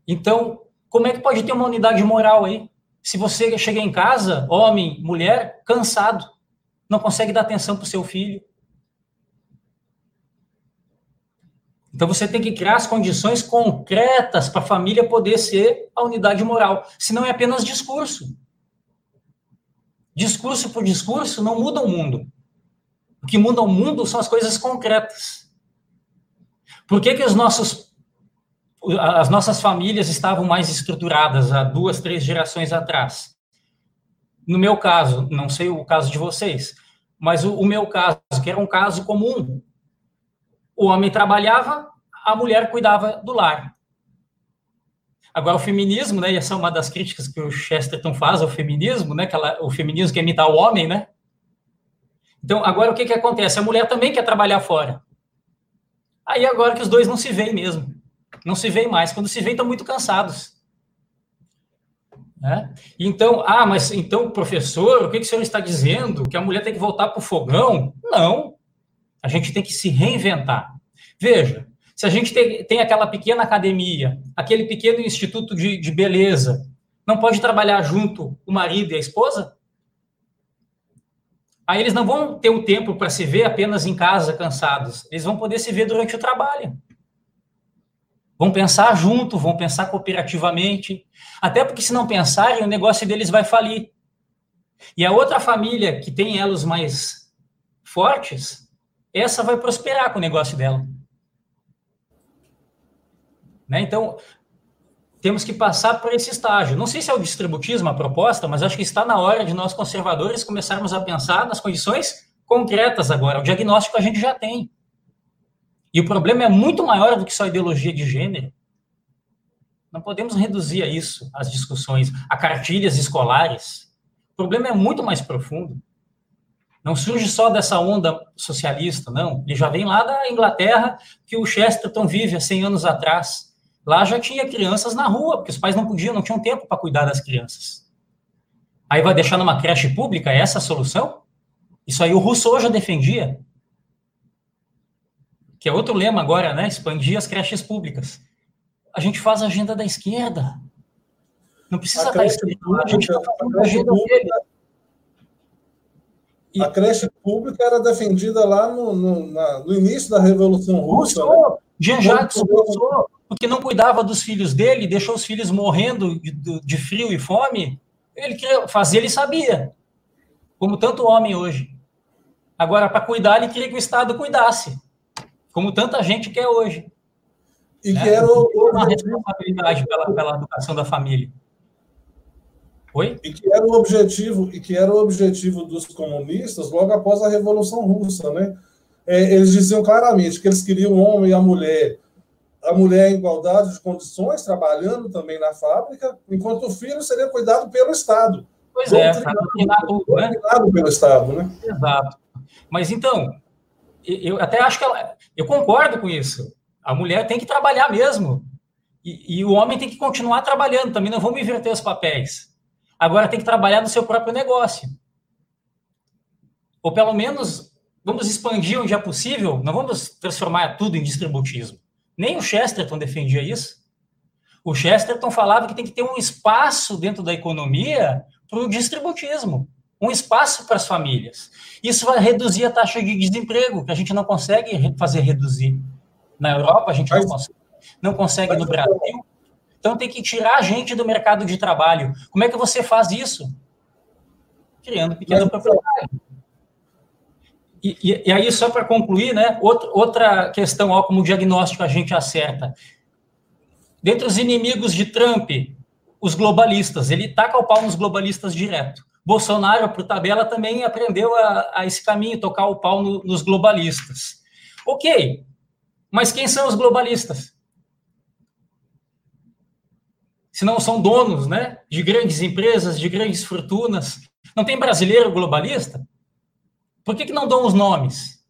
Então, como é que pode ter uma unidade moral aí? Se você chega em casa, homem, mulher, cansado, não consegue dar atenção para o seu filho. Então você tem que criar as condições concretas para a família poder ser a unidade moral. Senão é apenas discurso. Discurso por discurso não muda o mundo. O que muda o mundo são as coisas concretas. Por que, que os nossos, as nossas famílias estavam mais estruturadas há duas, três gerações atrás? No meu caso, não sei o caso de vocês, mas o, o meu caso, que era um caso comum, o homem trabalhava, a mulher cuidava do lar. Agora, o feminismo, né, e essa é uma das críticas que o Chesterton faz ao feminismo, né, que ela, o feminismo quer imitar o homem, né? Então, agora o que, que acontece? A mulher também quer trabalhar fora. Aí agora que os dois não se veem mesmo. Não se veem mais. Quando se veem, estão muito cansados. Né? Então, ah, mas então, professor, o que, que o senhor está dizendo? Que a mulher tem que voltar para o fogão? Não. A gente tem que se reinventar. Veja, se a gente tem, tem aquela pequena academia, aquele pequeno instituto de, de beleza, não pode trabalhar junto o marido e a esposa? Aí eles não vão ter o tempo para se ver apenas em casa, cansados. Eles vão poder se ver durante o trabalho. Vão pensar junto, vão pensar cooperativamente. Até porque, se não pensarem, o negócio deles vai falir. E a outra família que tem elos mais fortes, essa vai prosperar com o negócio dela. Né? Então, temos que passar por esse estágio. Não sei se é o distributismo a proposta, mas acho que está na hora de nós conservadores começarmos a pensar nas condições concretas agora. O diagnóstico a gente já tem. E o problema é muito maior do que só ideologia de gênero. Não podemos reduzir a isso as discussões, a cartilhas escolares. O problema é muito mais profundo. Não surge só dessa onda socialista, não. Ele já vem lá da Inglaterra, que o Chesterton vive há 100 anos atrás Lá já tinha crianças na rua, porque os pais não podiam, não tinham tempo para cuidar das crianças. Aí vai deixar numa creche pública essa a solução? Isso aí o Rousseau já defendia. Que é outro lema agora, né? Expandir as creches públicas. A gente faz a agenda da esquerda. Não precisa estar escrito lá, a gente está fazendo a agenda dele. A creche pública era defendida lá no, no, na, no início da Revolução Russa. Né? Jean-Jacques Rousseau porque não cuidava dos filhos dele, deixou os filhos morrendo de, de frio e fome, ele queria fazer, ele sabia. Como tanto homem hoje. Agora, para cuidar, ele queria que o Estado cuidasse. Como tanta gente quer hoje. E né? que era o, uma responsabilidade pela, pela educação da família. Oi? E que era o objetivo, e que era o objetivo dos comunistas logo após a Revolução Russa, né? É, eles diziam claramente que eles queriam o homem e a mulher a mulher em igualdade de condições, trabalhando também na fábrica, enquanto o filho seria cuidado pelo Estado. Pois é, doutrinado, né? pelo Estado, né? Exato. Mas então, eu até acho que ela, eu concordo com isso. A mulher tem que trabalhar mesmo. E, e, o homem tem que continuar trabalhando também. Não vamos inverter os papéis. Agora tem que trabalhar no seu próprio negócio. Ou pelo menos vamos expandir onde é possível. Não vamos transformar tudo em distributismo. Nem o Chesterton defendia isso. O Chesterton falava que tem que ter um espaço dentro da economia para o distributismo, um espaço para as famílias. Isso vai reduzir a taxa de desemprego, que a gente não consegue fazer reduzir. Na Europa, a gente não consegue, não consegue no Brasil. Então, tem que tirar a gente do mercado de trabalho. Como é que você faz isso? Criando pequena propriedade. E, e, e, aí, só para concluir, né, outra, outra questão, ó, como diagnóstico a gente acerta. Dentre os inimigos de Trump, os globalistas, ele taca o pau nos globalistas direto. Bolsonaro, por tabela, também aprendeu a, a esse caminho, tocar o pau no, nos globalistas. Ok, mas quem são os globalistas? Se não são donos né, de grandes empresas, de grandes fortunas. Não tem brasileiro globalista? Por que, que não dão os nomes?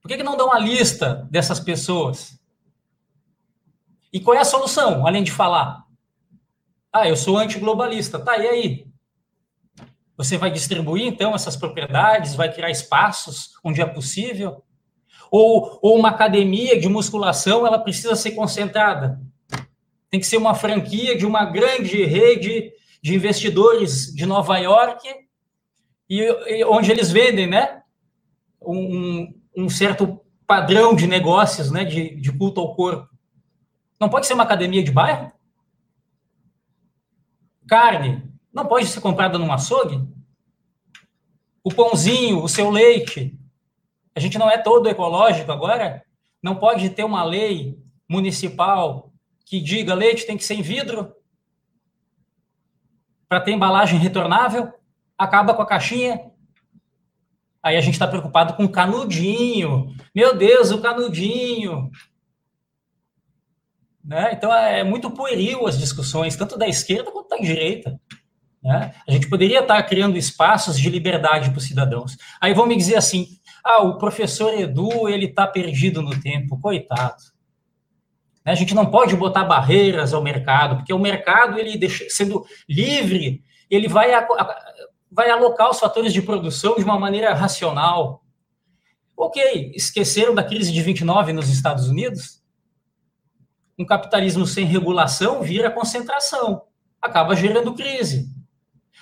Por que, que não dão a lista dessas pessoas? E qual é a solução, além de falar? Ah, eu sou antiglobalista. Tá, e aí? Você vai distribuir, então, essas propriedades, vai criar espaços onde é possível? Ou, ou uma academia de musculação, ela precisa ser concentrada? Tem que ser uma franquia de uma grande rede de investidores de Nova York e, e onde eles vendem, né, um, um, certo padrão de negócios, né, de, de culto ao corpo. Não pode ser uma academia de bairro? Carne não pode ser comprada num açougue? O pãozinho, o seu leite. A gente não é todo ecológico agora? Não pode ter uma lei municipal que diga leite tem que ser em vidro para ter embalagem retornável? acaba com a caixinha. Aí a gente está preocupado com o canudinho. Meu Deus, o canudinho. Né? Então é muito pueril as discussões, tanto da esquerda quanto da direita. Né? A gente poderia estar criando espaços de liberdade para os cidadãos. Aí vão me dizer assim: ah, o professor Edu ele está perdido no tempo, coitado. Né? A gente não pode botar barreiras ao mercado, porque o mercado ele sendo livre, ele vai vai alocar os fatores de produção de uma maneira racional. Ok, esqueceram da crise de 29 nos Estados Unidos? Um capitalismo sem regulação vira concentração, acaba gerando crise.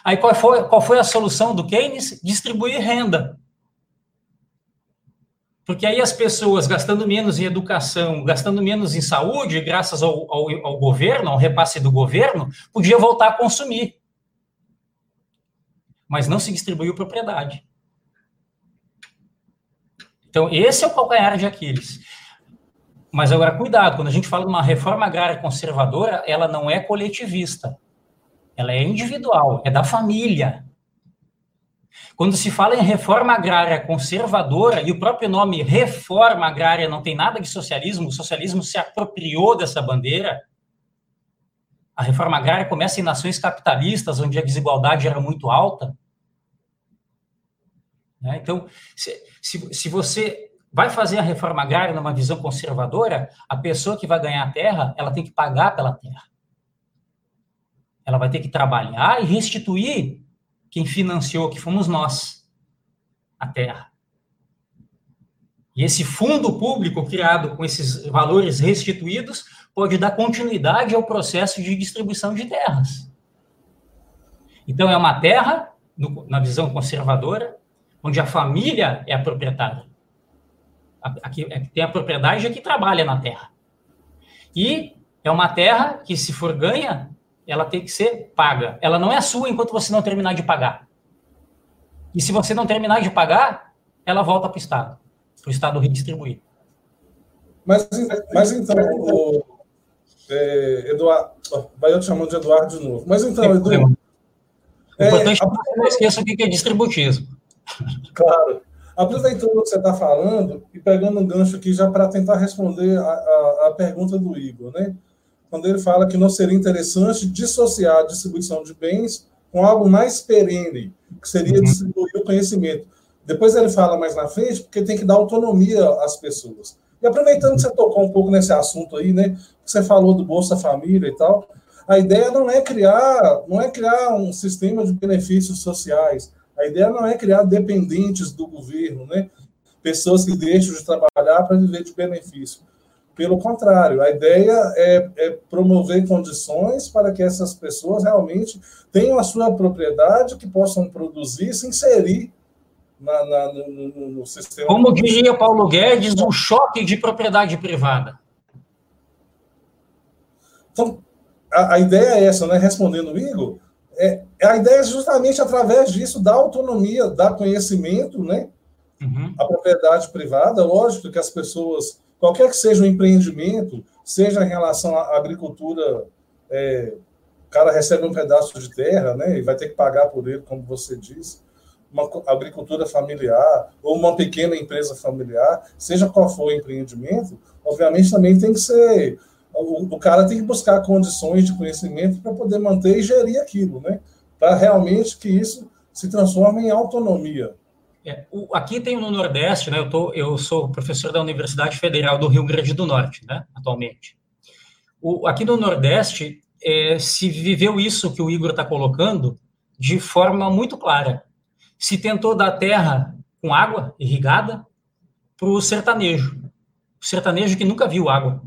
Aí qual foi, qual foi a solução do Keynes? Distribuir renda. Porque aí as pessoas gastando menos em educação, gastando menos em saúde, graças ao, ao, ao governo, ao repasse do governo, podia voltar a consumir mas não se distribuiu propriedade. Então, esse é o calcanhar de Aquiles. Mas agora, cuidado, quando a gente fala de uma reforma agrária conservadora, ela não é coletivista. Ela é individual, é da família. Quando se fala em reforma agrária conservadora, e o próprio nome reforma agrária não tem nada de socialismo, o socialismo se apropriou dessa bandeira. A reforma agrária começa em nações capitalistas, onde a desigualdade era muito alta. Né? Então, se, se, se você vai fazer a reforma agrária numa visão conservadora, a pessoa que vai ganhar a terra, ela tem que pagar pela terra. Ela vai ter que trabalhar e restituir quem financiou, que fomos nós, a terra. E esse fundo público criado com esses valores restituídos pode dar continuidade ao processo de distribuição de terras. Então, é uma terra, no, na visão conservadora, onde a família é a proprietária aqui, é tem a propriedade é que trabalha na terra. E é uma terra que, se for ganha, ela tem que ser paga. Ela não é sua enquanto você não terminar de pagar. E se você não terminar de pagar, ela volta para o Estado, para o Estado redistribuir. Mas, mas então, o, é, Eduardo, vai eu te chamando de Eduardo de novo. Mas então, Edu. O importante é, é que você não esqueça o que é distributismo. Claro. Aproveitando o que você está falando e pegando um gancho aqui já para tentar responder a, a, a, pergunta do Igor, né? Quando ele fala que não seria interessante dissociar a distribuição de bens com algo mais perene, que seria uhum. distribuir o conhecimento. Depois ele fala mais na frente, porque tem que dar autonomia às pessoas. E aproveitando que você tocou um pouco nesse assunto aí, né? Você falou do Bolsa Família e tal. A ideia não é criar, não é criar um sistema de benefícios sociais. A ideia não é criar dependentes do governo, né? pessoas que deixam de trabalhar para viver de benefício. Pelo contrário, a ideia é, é, promover condições para que essas pessoas realmente tenham a sua propriedade, que possam produzir, se inserir na, na, no, no, sistema. Como diria Paulo Guedes, um choque de propriedade privada. Então, a, a ideia é essa, né? Respondendo o Igor, é, a ideia é justamente através disso dar autonomia, dar conhecimento, né? Uhum. A propriedade privada, lógico que as pessoas, qualquer que seja o empreendimento, seja em relação à agricultura, é, o cara recebe um pedaço de terra, né? E vai ter que pagar por ele, como você disse. Uma agricultura familiar ou uma pequena empresa familiar, seja qual for o empreendimento, obviamente também tem que ser o, o cara tem que buscar condições de conhecimento para poder manter e gerir aquilo, né? Para realmente que isso se transforme em autonomia. É, o, aqui tem no Nordeste, né? Eu, tô, eu sou professor da Universidade Federal do Rio Grande do Norte, né? Atualmente. O, aqui no Nordeste é, se viveu isso que o Igor está colocando de forma muito clara. Se tentou dar terra com água irrigada para o sertanejo. O sertanejo que nunca viu água.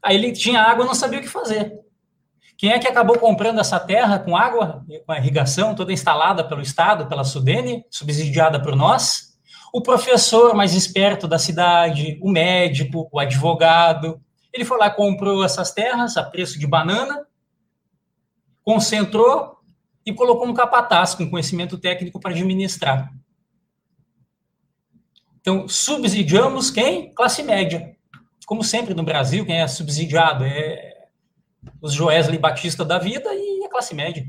Aí ele tinha água não sabia o que fazer. Quem é que acabou comprando essa terra com água, com a irrigação toda instalada pelo Estado, pela Sudene, subsidiada por nós? O professor mais esperto da cidade, o médico, o advogado. Ele foi lá, comprou essas terras a preço de banana, concentrou e colocou um capataz com conhecimento técnico para administrar. Então, subsidiamos quem? Classe média como sempre no Brasil, quem é subsidiado é os Joesley Batista da vida e a classe média.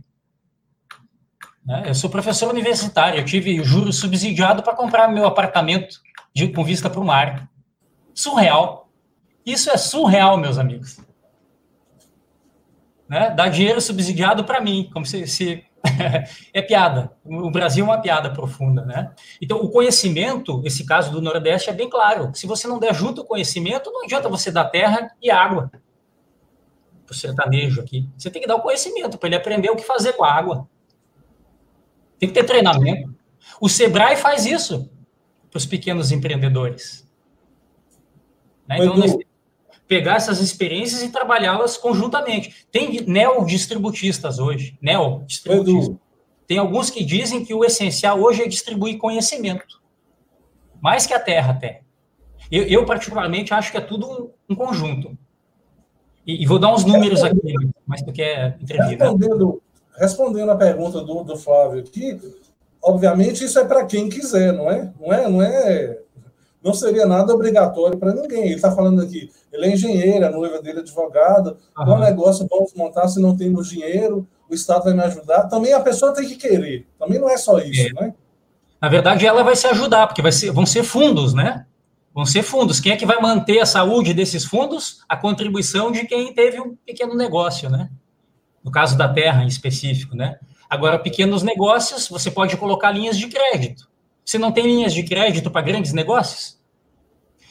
Né? Eu sou professor universitário, eu tive juros subsidiado para comprar meu apartamento de, com vista para o mar. Surreal. Isso é surreal, meus amigos. Né? Dá dinheiro subsidiado para mim, como se, se é piada. O Brasil é uma piada profunda, né? Então, o conhecimento, esse caso do Nordeste, é bem claro. Se você não der junto o conhecimento, não adianta você dar terra e água para o sertanejo aqui. Você tem que dar o conhecimento para ele aprender o que fazer com a água. Tem que ter treinamento. O Sebrae faz isso para os pequenos empreendedores. Né? Então, nesse pegar essas experiências e trabalhá-las conjuntamente. Tem neodistributistas hoje, neodistributistas. Tem alguns que dizem que o essencial hoje é distribuir conhecimento, mais que a terra até. Eu, eu particularmente, acho que é tudo um, conjunto. E, e, vou dar uns números aqui, mas tu quer intervir, né? respondendo, respondendo a pergunta do, do Flávio aqui, obviamente isso é para quem quiser, não é? Não é, não é não seria nada obrigatório para ninguém. Ele está falando aqui, ele é engenheiro, a noiva dele é advogado, uhum. qual negócio vamos montar se não temos dinheiro, o Estado vai me ajudar. Também a pessoa tem que querer, também não é só isso, é. né? Na verdade, ela vai se ajudar, porque vai ser, vão ser fundos, né? Vão ser fundos. Quem é que vai manter a saúde desses fundos? A contribuição de quem teve um pequeno negócio, né? No caso da terra em específico, né? Agora, pequenos negócios, você pode colocar linhas de crédito. Você não tem linhas de crédito para grandes negócios?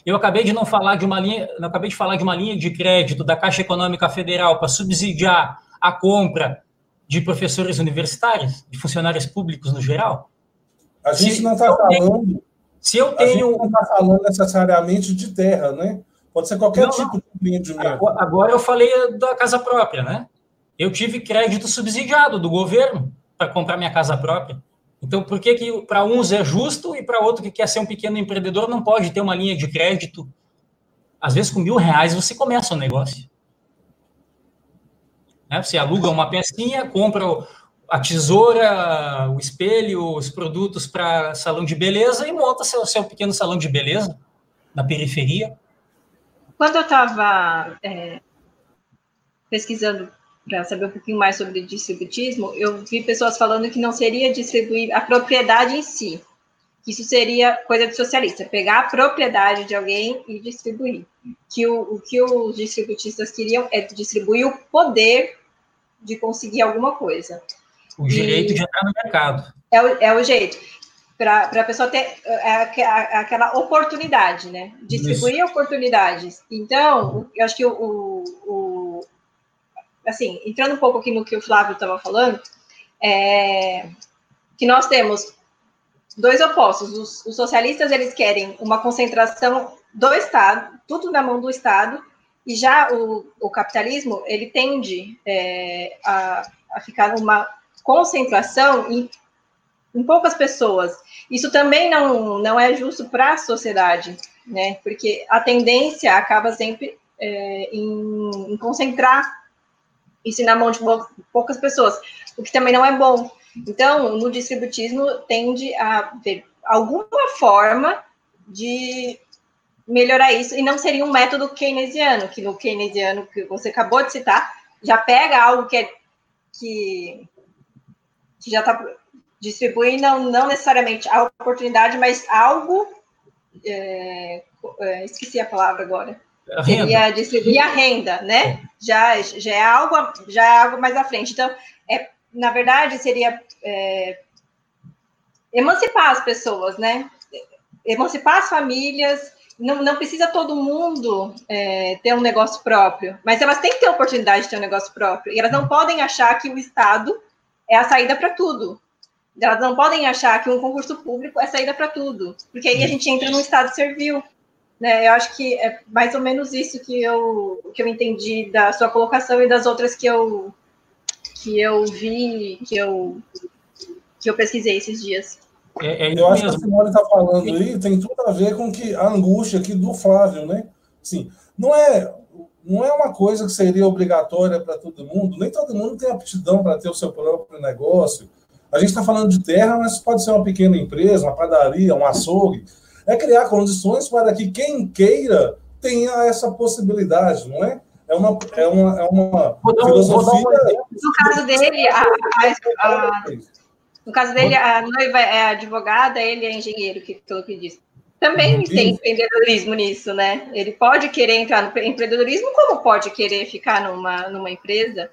Eu acabei de não falar de uma linha, acabei de falar de uma linha de crédito da Caixa Econômica Federal para subsidiar a compra de professores universitários, de funcionários públicos no geral. A gente se não está falando. Se eu tenho. Não está falando necessariamente de terra, né? Pode ser qualquer não, tipo de empreendimento. Agora eu falei da casa própria, né? Eu tive crédito subsidiado do governo para comprar minha casa própria. Então, por que, que para uns é justo e para outro que quer ser um pequeno empreendedor não pode ter uma linha de crédito? Às vezes, com mil reais você começa um negócio. Né? Você aluga uma pecinha, compra a tesoura, o espelho, os produtos para salão de beleza e monta seu, seu pequeno salão de beleza na periferia. Quando eu estava é, pesquisando para saber um pouquinho mais sobre distributismo, eu vi pessoas falando que não seria distribuir a propriedade em si, que isso seria coisa de socialista, pegar a propriedade de alguém e distribuir. Que o, o que os distributistas queriam é distribuir o poder de conseguir alguma coisa. O direito e de entrar no mercado. É o, é o jeito. Para a pessoa ter é, aquela oportunidade, né? Distribuir Isso. oportunidades. Então, eu acho que o, o assim, entrando um pouco aqui no que o Flávio estava falando, é, que nós temos dois opostos. Os, os, socialistas eles querem uma concentração do Estado, tudo na mão do Estado, e já o, o capitalismo ele tende é, a, a, ficar numa concentração em, em, poucas pessoas. Isso também não, não é justo para a sociedade, né? Porque a tendência acaba sempre é, em, em concentrar isso na mão de poucas pessoas, o que também não é bom. Então, no distributismo tende a ver alguma forma de melhorar isso, e não seria um método keynesiano, que no keynesiano que você acabou de citar, já pega algo que, é, que, que já está distribuindo, não, não necessariamente a oportunidade, mas algo. É, é, esqueci a palavra agora seria distribuir a renda, né? Já, já, é algo, já é algo mais à frente. Então, é, na verdade, seria é, emancipar as pessoas, né? Emancipar as famílias. Não, não precisa todo mundo é, ter um negócio próprio, mas elas têm que ter a oportunidade de ter um negócio próprio. E elas não podem achar que o Estado é a saída para tudo. Elas não podem achar que um concurso público é saída para tudo, porque aí a gente entra num Estado servil. Né, eu acho que é mais ou menos isso que eu, que eu entendi da sua colocação e das outras que eu, que eu vi, que eu, que eu pesquisei esses dias. É, é eu acho que a Simone está falando aí tem tudo a ver com que a angústia aqui do Flávio, né? Sim, não é, não é uma coisa que seria obrigatória para todo mundo, nem todo mundo tem aptidão para ter o seu próprio negócio. A gente está falando de terra, mas pode ser uma pequena empresa, uma padaria, um açougue é criar condições para que quem queira tenha essa possibilidade, não é? É uma, é uma, é uma filosofia. no caso dele, a, a, a, no caso dele, a noiva é advogada, ele é engenheiro, que, pelo que disse. Também uhum. tem empreendedorismo nisso, né? Ele pode querer entrar no empreendedorismo, como pode querer ficar numa, numa empresa.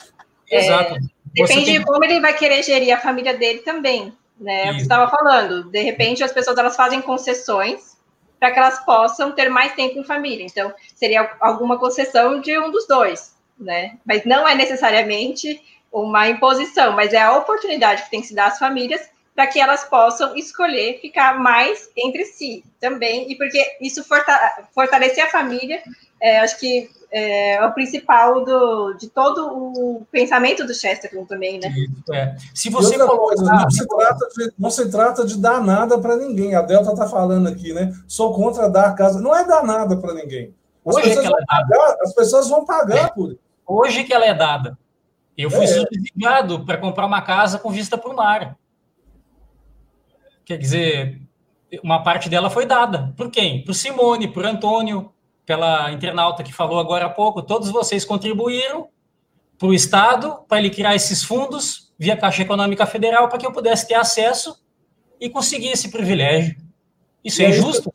Exato. É, depende tem... de como ele vai querer gerir a família dele também né? Você estava falando, de repente as pessoas elas fazem concessões para que elas possam ter mais tempo em família. Então, seria alguma concessão de um dos dois, né? Mas não é necessariamente uma imposição, mas é a oportunidade que tem que se dar às famílias para que elas possam escolher ficar mais entre si também, e porque isso fortalecer a família, é, acho que é, o principal do, de todo o pensamento do Chesterton também, né? É. Se você colocar... não, se trata de, não se trata de dar nada para ninguém. A Delta está falando aqui, né? Sou contra dar casa. Não é dar nada para ninguém. As Hoje pessoas, que ela é pagar, as pessoas vão pagar é. por isso. Hoje que ela é dada. Eu fui é. subsidiado para comprar uma casa com vista para o mar. Quer dizer, uma parte dela foi dada. Por quem? Por Simone, por Antônio, pela internauta que falou agora há pouco. Todos vocês contribuíram para o Estado para ele criar esses fundos via Caixa Econômica Federal para que eu pudesse ter acesso e conseguir esse privilégio. Isso é, é justo?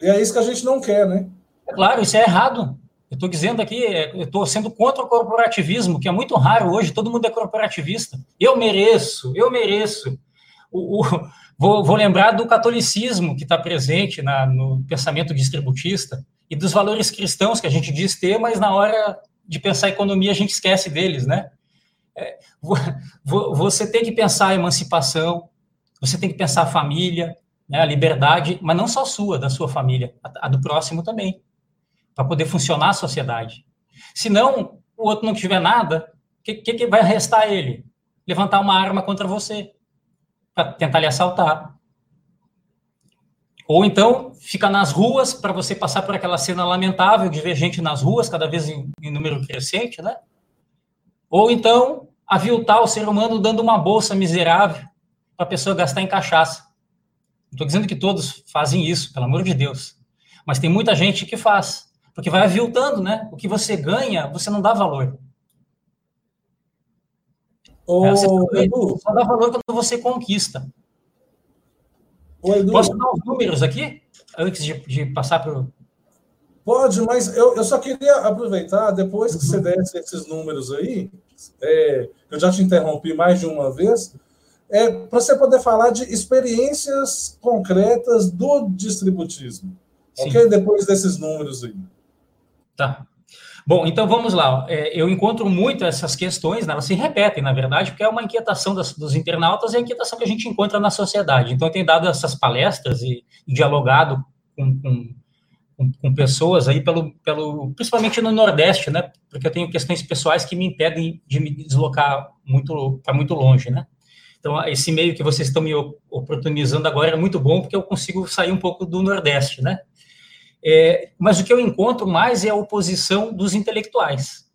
E é isso que a gente não quer, né? É claro, isso é errado. Eu estou dizendo aqui, é, eu estou sendo contra o corporativismo, que é muito raro hoje, todo mundo é corporativista. Eu mereço, eu mereço. O, o, vou, vou, lembrar do catolicismo que está presente na, no pensamento distributista e dos valores cristãos que a gente diz ter, mas na hora de pensar economia a gente esquece deles, né? É, você tem que pensar a emancipação, você tem que pensar a família, né, a liberdade, mas não só sua, da sua família, a, a do próximo também, para poder funcionar a sociedade. Se não, o outro não tiver nada, o que, que, que vai restar a ele? Levantar uma arma contra você, para tentar lhe assaltar. Ou então fica nas ruas para você passar por aquela cena lamentável de ver gente nas ruas, cada vez em, em número crescente, né? Ou então aviltar o ser humano dando uma bolsa miserável para a pessoa gastar em cachaça. Não estou dizendo que todos fazem isso, pelo amor de Deus. Mas tem muita gente que faz, porque vai aviltando, né? O que você ganha, você não dá valor. Ô, é, você só dá valor quando você conquista. Ô, Edu. Posso dar os números aqui? Antes de, de passar para o. Pode, mas eu, eu só queria aproveitar, depois que você uhum. desse esses números aí, é, eu já te interrompi mais de uma vez, é, para você poder falar de experiências concretas do distributismo. Sim. Ok? Depois desses números aí. Tá. Bom, então vamos lá. É, eu encontro muito essas questões, né, elas se repetem, na verdade, porque é uma inquietação das, dos internautas e a inquietação que a gente encontra na sociedade. Então, eu tenho dado essas palestras e, e dialogado com, com, com, com, pessoas aí, pelo, pelo, principalmente no Nordeste, né? Porque eu tenho questões pessoais que me impedem de me deslocar muito para muito longe, né? Então, esse meio que vocês estão me oportunizando agora é muito bom, porque eu consigo sair um pouco do Nordeste, né? É, mas o que eu encontro mais é a oposição dos intelectuais.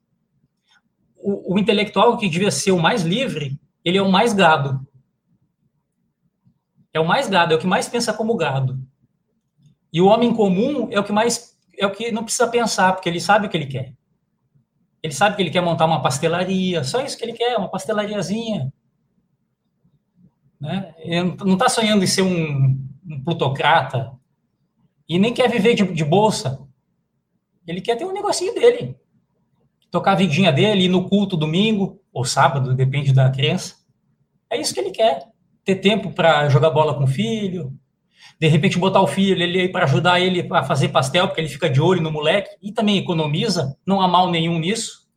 O, o, intelectual que devia ser o mais livre, ele é o mais gado. É o mais gado, é o que mais pensa como gado. E o homem comum é o que mais é o que não precisa pensar, porque ele sabe o que ele quer. Ele sabe que ele quer montar uma pastelaria, só isso que ele quer, uma pastelariazinha. Né? Ele não está sonhando em ser um, um plutocrata, e nem quer viver de, de bolsa. Ele quer ter um negocinho dele. Tocar a vidinha dele, ir no culto domingo ou sábado, depende da crença. É isso que ele quer. Ter tempo para jogar bola com o filho. De repente botar o filho ele aí para ajudar ele a fazer pastel, porque ele fica de olho no moleque e também economiza. Não há mal nenhum nisso.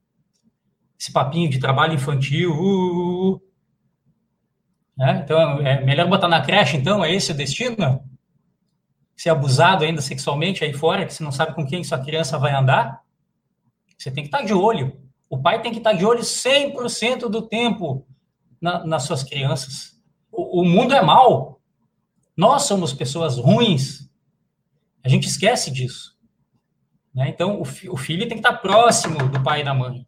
Esse papinho de trabalho infantil. Uh, uh, uh. É, então, é melhor botar na creche, então? É esse o destino? Ser abusado ainda sexualmente aí fora, que você não sabe com quem sua criança vai andar, você tem que estar de olho. O pai tem que estar de olho 100% do tempo na, nas suas crianças. O, o mundo é mau. Nós somos pessoas ruins. A gente esquece disso. Né? Então, o, o, filho tem que estar próximo do pai e da mãe.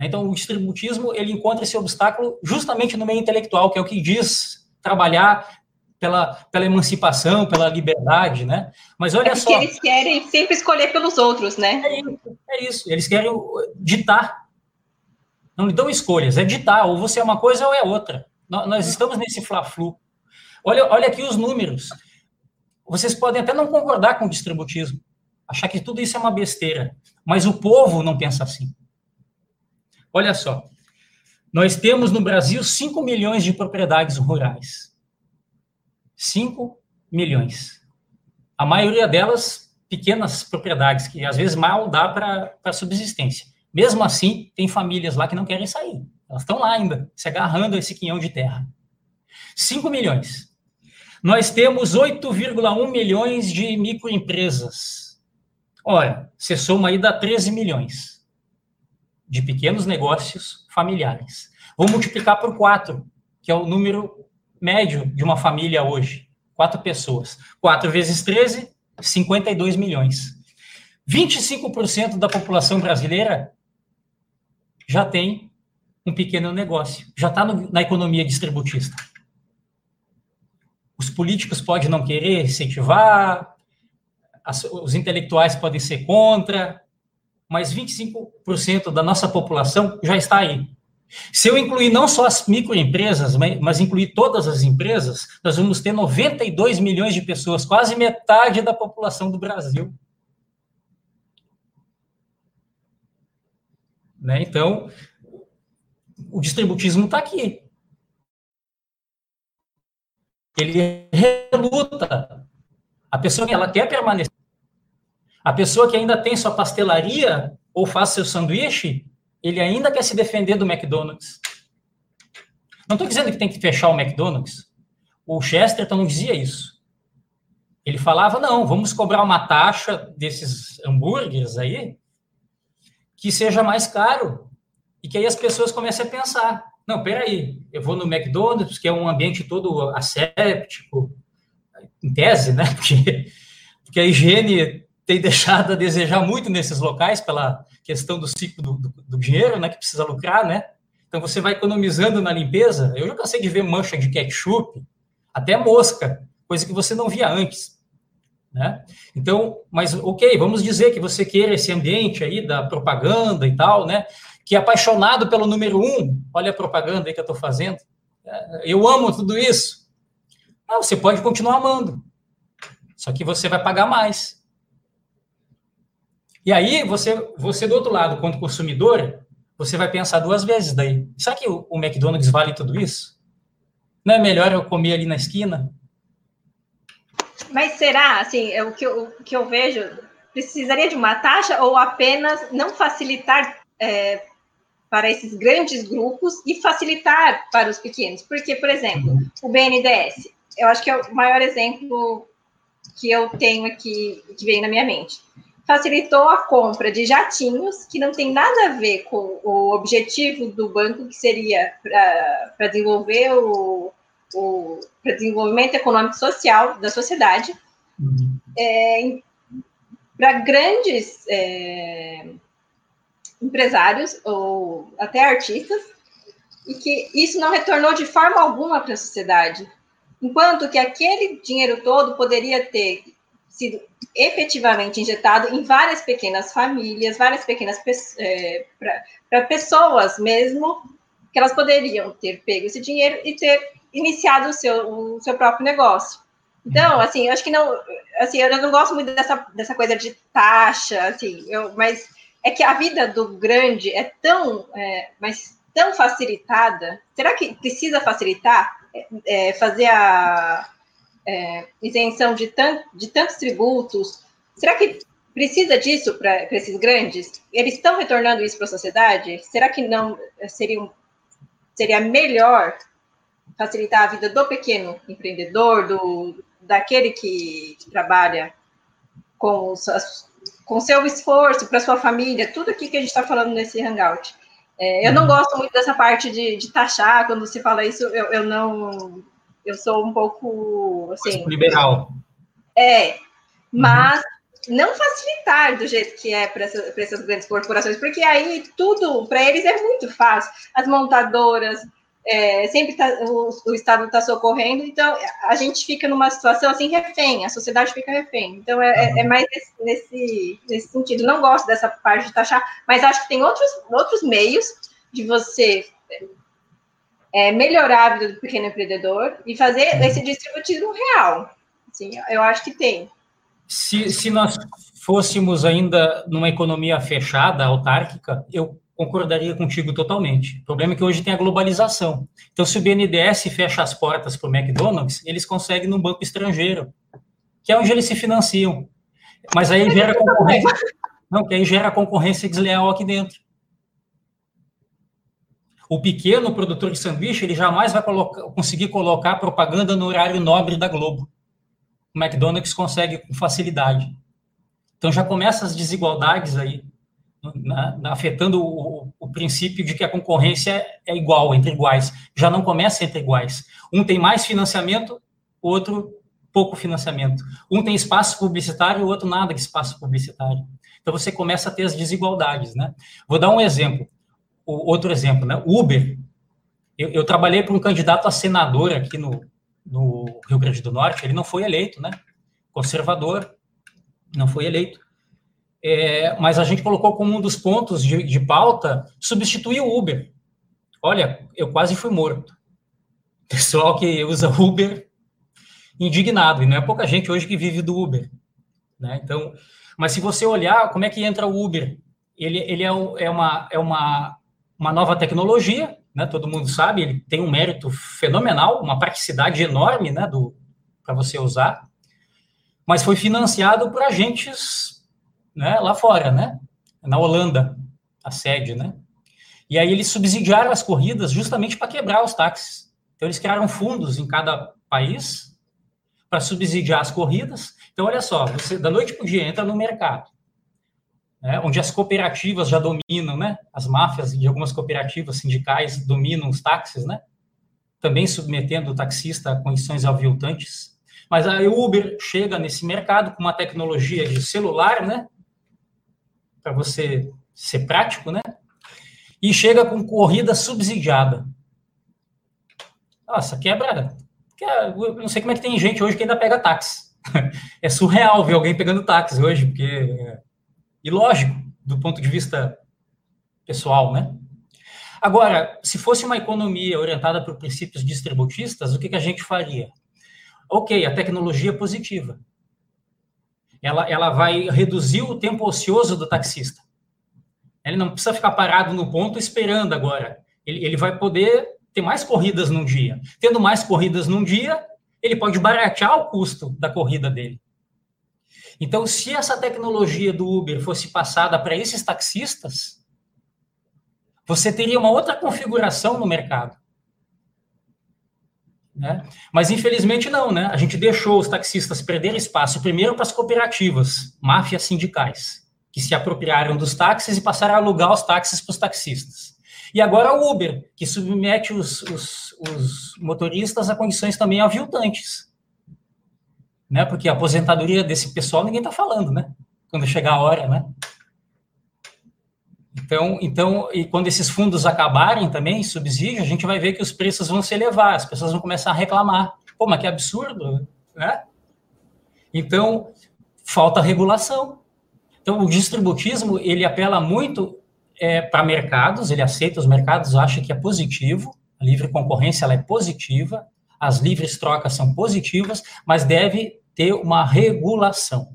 Então, o distributismo ele encontra esse obstáculo justamente no meio intelectual, que é o que diz trabalhar pela, pela emancipação, pela liberdade, né? Mas olha é só. eles querem sempre escolher pelos outros, né? É isso, é isso. Eles querem ditar. Não lhe dão escolhas, é ditar. Ou você é uma coisa ou é outra. Nós estamos nesse fla-flu. Olha, olha aqui os números. Vocês podem até não concordar com o distributismo, achar que tudo isso é uma besteira, mas o povo não pensa assim. Olha só. Nós temos no Brasil 5 milhões de propriedades rurais. 5 milhões. A maioria delas, pequenas propriedades, que às vezes mal dá para subsistência. Mesmo assim, tem famílias lá que não querem sair. Elas estão lá ainda, se agarrando a esse quinhão de terra. 5 milhões. Nós temos 8,1 milhões de microempresas. Olha, você soma aí dá 13 milhões de pequenos negócios familiares. Vou multiplicar por 4, que é o número médio de uma família hoje, quatro pessoas. 4 vezes 13, 52 milhões. 25% da população brasileira já tem um pequeno negócio, já está na economia distributista. os políticos podem não querer incentivar, as, os intelectuais podem ser contra, mas 25% da nossa população já está aí. Se eu incluir não só as microempresas, mas incluir todas as empresas, nós vamos ter 92 milhões de pessoas, quase metade da população do Brasil. Né? Então, o distributismo está aqui. Ele reluta. A pessoa que ela quer permanecer. A pessoa que ainda tem sua pastelaria ou faz seu sanduíche, ele ainda quer se defender do McDonald's. Não estou dizendo que tem que fechar o McDonald's. O Chesterton não dizia isso. Ele falava, não, vamos cobrar uma taxa desses hambúrgueres aí que seja mais caro. E que aí as pessoas comecem a pensar, não, peraí, eu vou no McDonald's, que é um ambiente todo asséptico, em tese, né? Porque, porque a higiene tem deixado a desejar muito nesses locais pela questão do ciclo do, do, do, dinheiro, né, que precisa lucrar, né? Então você vai economizando na limpeza. Eu já cansei de ver mancha de ketchup, até mosca, coisa que você não via antes, né? Então, mas ok, vamos dizer que você queira esse ambiente aí da propaganda e tal, né? Que é apaixonado pelo número um, olha a propaganda aí que eu estou fazendo. É, eu amo tudo isso. Não, você pode continuar amando, só que você vai pagar mais. E aí, você, você do outro lado, quanto consumidor, você vai pensar duas vezes daí. Será que o, McDonald's vale tudo isso? Não é melhor eu comer ali na esquina? Mas será, assim, é o que eu, o que eu vejo, precisaria de uma taxa ou apenas não facilitar é, para esses grandes grupos e facilitar para os pequenos? Porque, por exemplo, o BNDES, eu acho que é o maior exemplo que eu tenho aqui, que vem na minha mente facilitou a compra de jatinhos, que não tem nada a ver com o objetivo do banco, que seria para desenvolver o, o desenvolvimento econômico e social da sociedade, uhum. é, para grandes é, empresários ou até artistas, e que isso não retornou de forma alguma para a sociedade. Enquanto que aquele dinheiro todo poderia ter sido efetivamente injetado em várias pequenas famílias, várias pequenas é, para pessoas mesmo, que elas poderiam ter pego esse dinheiro e ter iniciado o seu, o seu próprio negócio. Então, assim, eu acho que não, assim, eu não gosto muito dessa, dessa coisa de taxa, assim, eu, mas é que a vida do grande é tão, é, mas tão facilitada. Será que precisa facilitar, é, fazer a, é, isenção de, tant, de tantos tributos. Será que precisa disso para esses grandes? Eles estão retornando isso para a sociedade? Será que não seria, seria melhor facilitar a vida do pequeno empreendedor, do, daquele que, que trabalha com, os, com seu esforço para sua família, tudo aqui que a gente está falando nesse hangout. É, eu não uhum. gosto muito dessa parte de, de taxar, quando se fala isso, eu, eu não eu sou um pouco assim. Liberal. É, mas uhum. não facilitar do jeito que é para essa, essas grandes corporações, porque aí tudo para eles é muito fácil. As montadoras, é, sempre tá, o, o, Estado está socorrendo, então a gente fica numa situação assim refém, a sociedade fica refém. Então é, é, é mais nesse, nesse, nesse, sentido. Não gosto dessa parte de taxar, mas acho que tem outros, outros meios de você é, melhorar a vida do pequeno empreendedor e fazer esse distributismo real. Assim, eu acho que tem. Se, se nós fôssemos ainda numa economia fechada, autárquica, eu concordaria contigo totalmente. O problema é que hoje tem a globalização. Então, se o BNDES fecha as portas para o McDonald's, eles conseguem num banco estrangeiro, que é onde eles se financiam. Mas aí gera concorrência. Não, que aí gera concorrência desleal aqui dentro. O pequeno produtor de sanduíche, ele jamais vai colocar, conseguir colocar propaganda no horário nobre da Globo. O McDonald's consegue com facilidade. Então já começa as desigualdades aí, na, afetando o, o, princípio de que a concorrência é igual, entre iguais. Já não começa entre iguais. Um tem mais financiamento, outro pouco financiamento. Um tem espaço publicitário, o outro nada de espaço publicitário. Então você começa a ter as desigualdades, né? Vou dar um exemplo outro exemplo, né? Uber. Eu, eu trabalhei para um candidato a senador aqui no, no Rio Grande do Norte, ele não foi eleito, né? Conservador, não foi eleito. É, mas a gente colocou como um dos pontos de, de pauta substituir o Uber. Olha, eu quase fui morto. Pessoal que usa Uber indignado, e não é pouca gente hoje que vive do Uber. Né? Então, mas se você olhar como é que entra o Uber, ele, ele é, é, uma, é uma, uma nova tecnologia, né? todo mundo sabe, ele tem um mérito fenomenal, uma praticidade enorme né? para você usar, mas foi financiado por agentes né? lá fora, né? na Holanda, a sede. Né? E aí eles subsidiaram as corridas justamente para quebrar os táxis. Então eles criaram fundos em cada país para subsidiar as corridas. Então, olha só, você da noite para o dia entra no mercado, né, onde as cooperativas já dominam, né? As máfias de algumas cooperativas sindicais dominam os táxis, né? Também submetendo o taxista a condições aviltantes. Mas a Uber chega nesse mercado com uma tecnologia de celular, né? Para você ser prático, né? E chega com corrida subsidiada. Nossa, quebra. Eu não sei como é que tem gente hoje que ainda pega táxi. é surreal ver alguém pegando táxi hoje, porque. É ilógico do ponto de vista pessoal, né? Agora, se fosse uma economia orientada por princípios distributistas, o que, que a gente faria? Ok, a tecnologia é positiva. Ela, ela vai reduzir o tempo ocioso do taxista. Ele não precisa ficar parado no ponto esperando agora. Ele, ele vai poder ter mais corridas num dia. Tendo mais corridas num dia, ele pode baratear o custo da corrida dele. Então, se essa tecnologia do Uber fosse passada para esses taxistas, você teria uma outra configuração no mercado. Né? Mas infelizmente não, né? A gente deixou os taxistas perder espaço primeiro para as cooperativas, máfias sindicais, que se apropriaram dos táxis e passaram a alugar os táxis para os taxistas. E agora o Uber, que submete os, os, os motoristas a condições também aviltantes. Né? Porque a aposentadoria desse pessoal ninguém está falando, né? Quando chegar a hora, né? Então, então, e quando esses fundos acabarem também, subsídio, a gente vai ver que os preços vão se elevar, as pessoas vão começar a reclamar. Pô, mas que absurdo, né? Então, falta regulação. Então, o distributismo, ele apela muito é, para mercados, ele aceita os mercados, acha que é positivo, a livre concorrência ela é positiva, as livres trocas são positivas, mas deve ter uma regulação.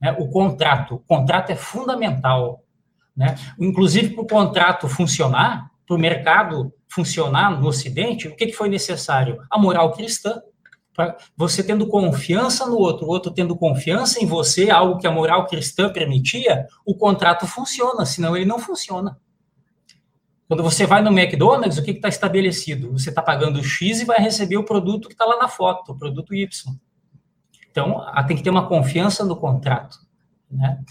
Né? O contrato, o contrato é fundamental. Né? Inclusive, para o contrato funcionar, para o mercado funcionar no Ocidente, o que, que foi necessário? A moral cristã. Você tendo confiança no outro, o outro tendo confiança em você, algo que a moral cristã permitia, o contrato funciona, senão ele não funciona. Quando você vai no McDonald's, o que está estabelecido? Você está pagando X e vai receber o produto que está lá na foto, o produto Y. Então, tem que ter uma confiança no contrato. Né?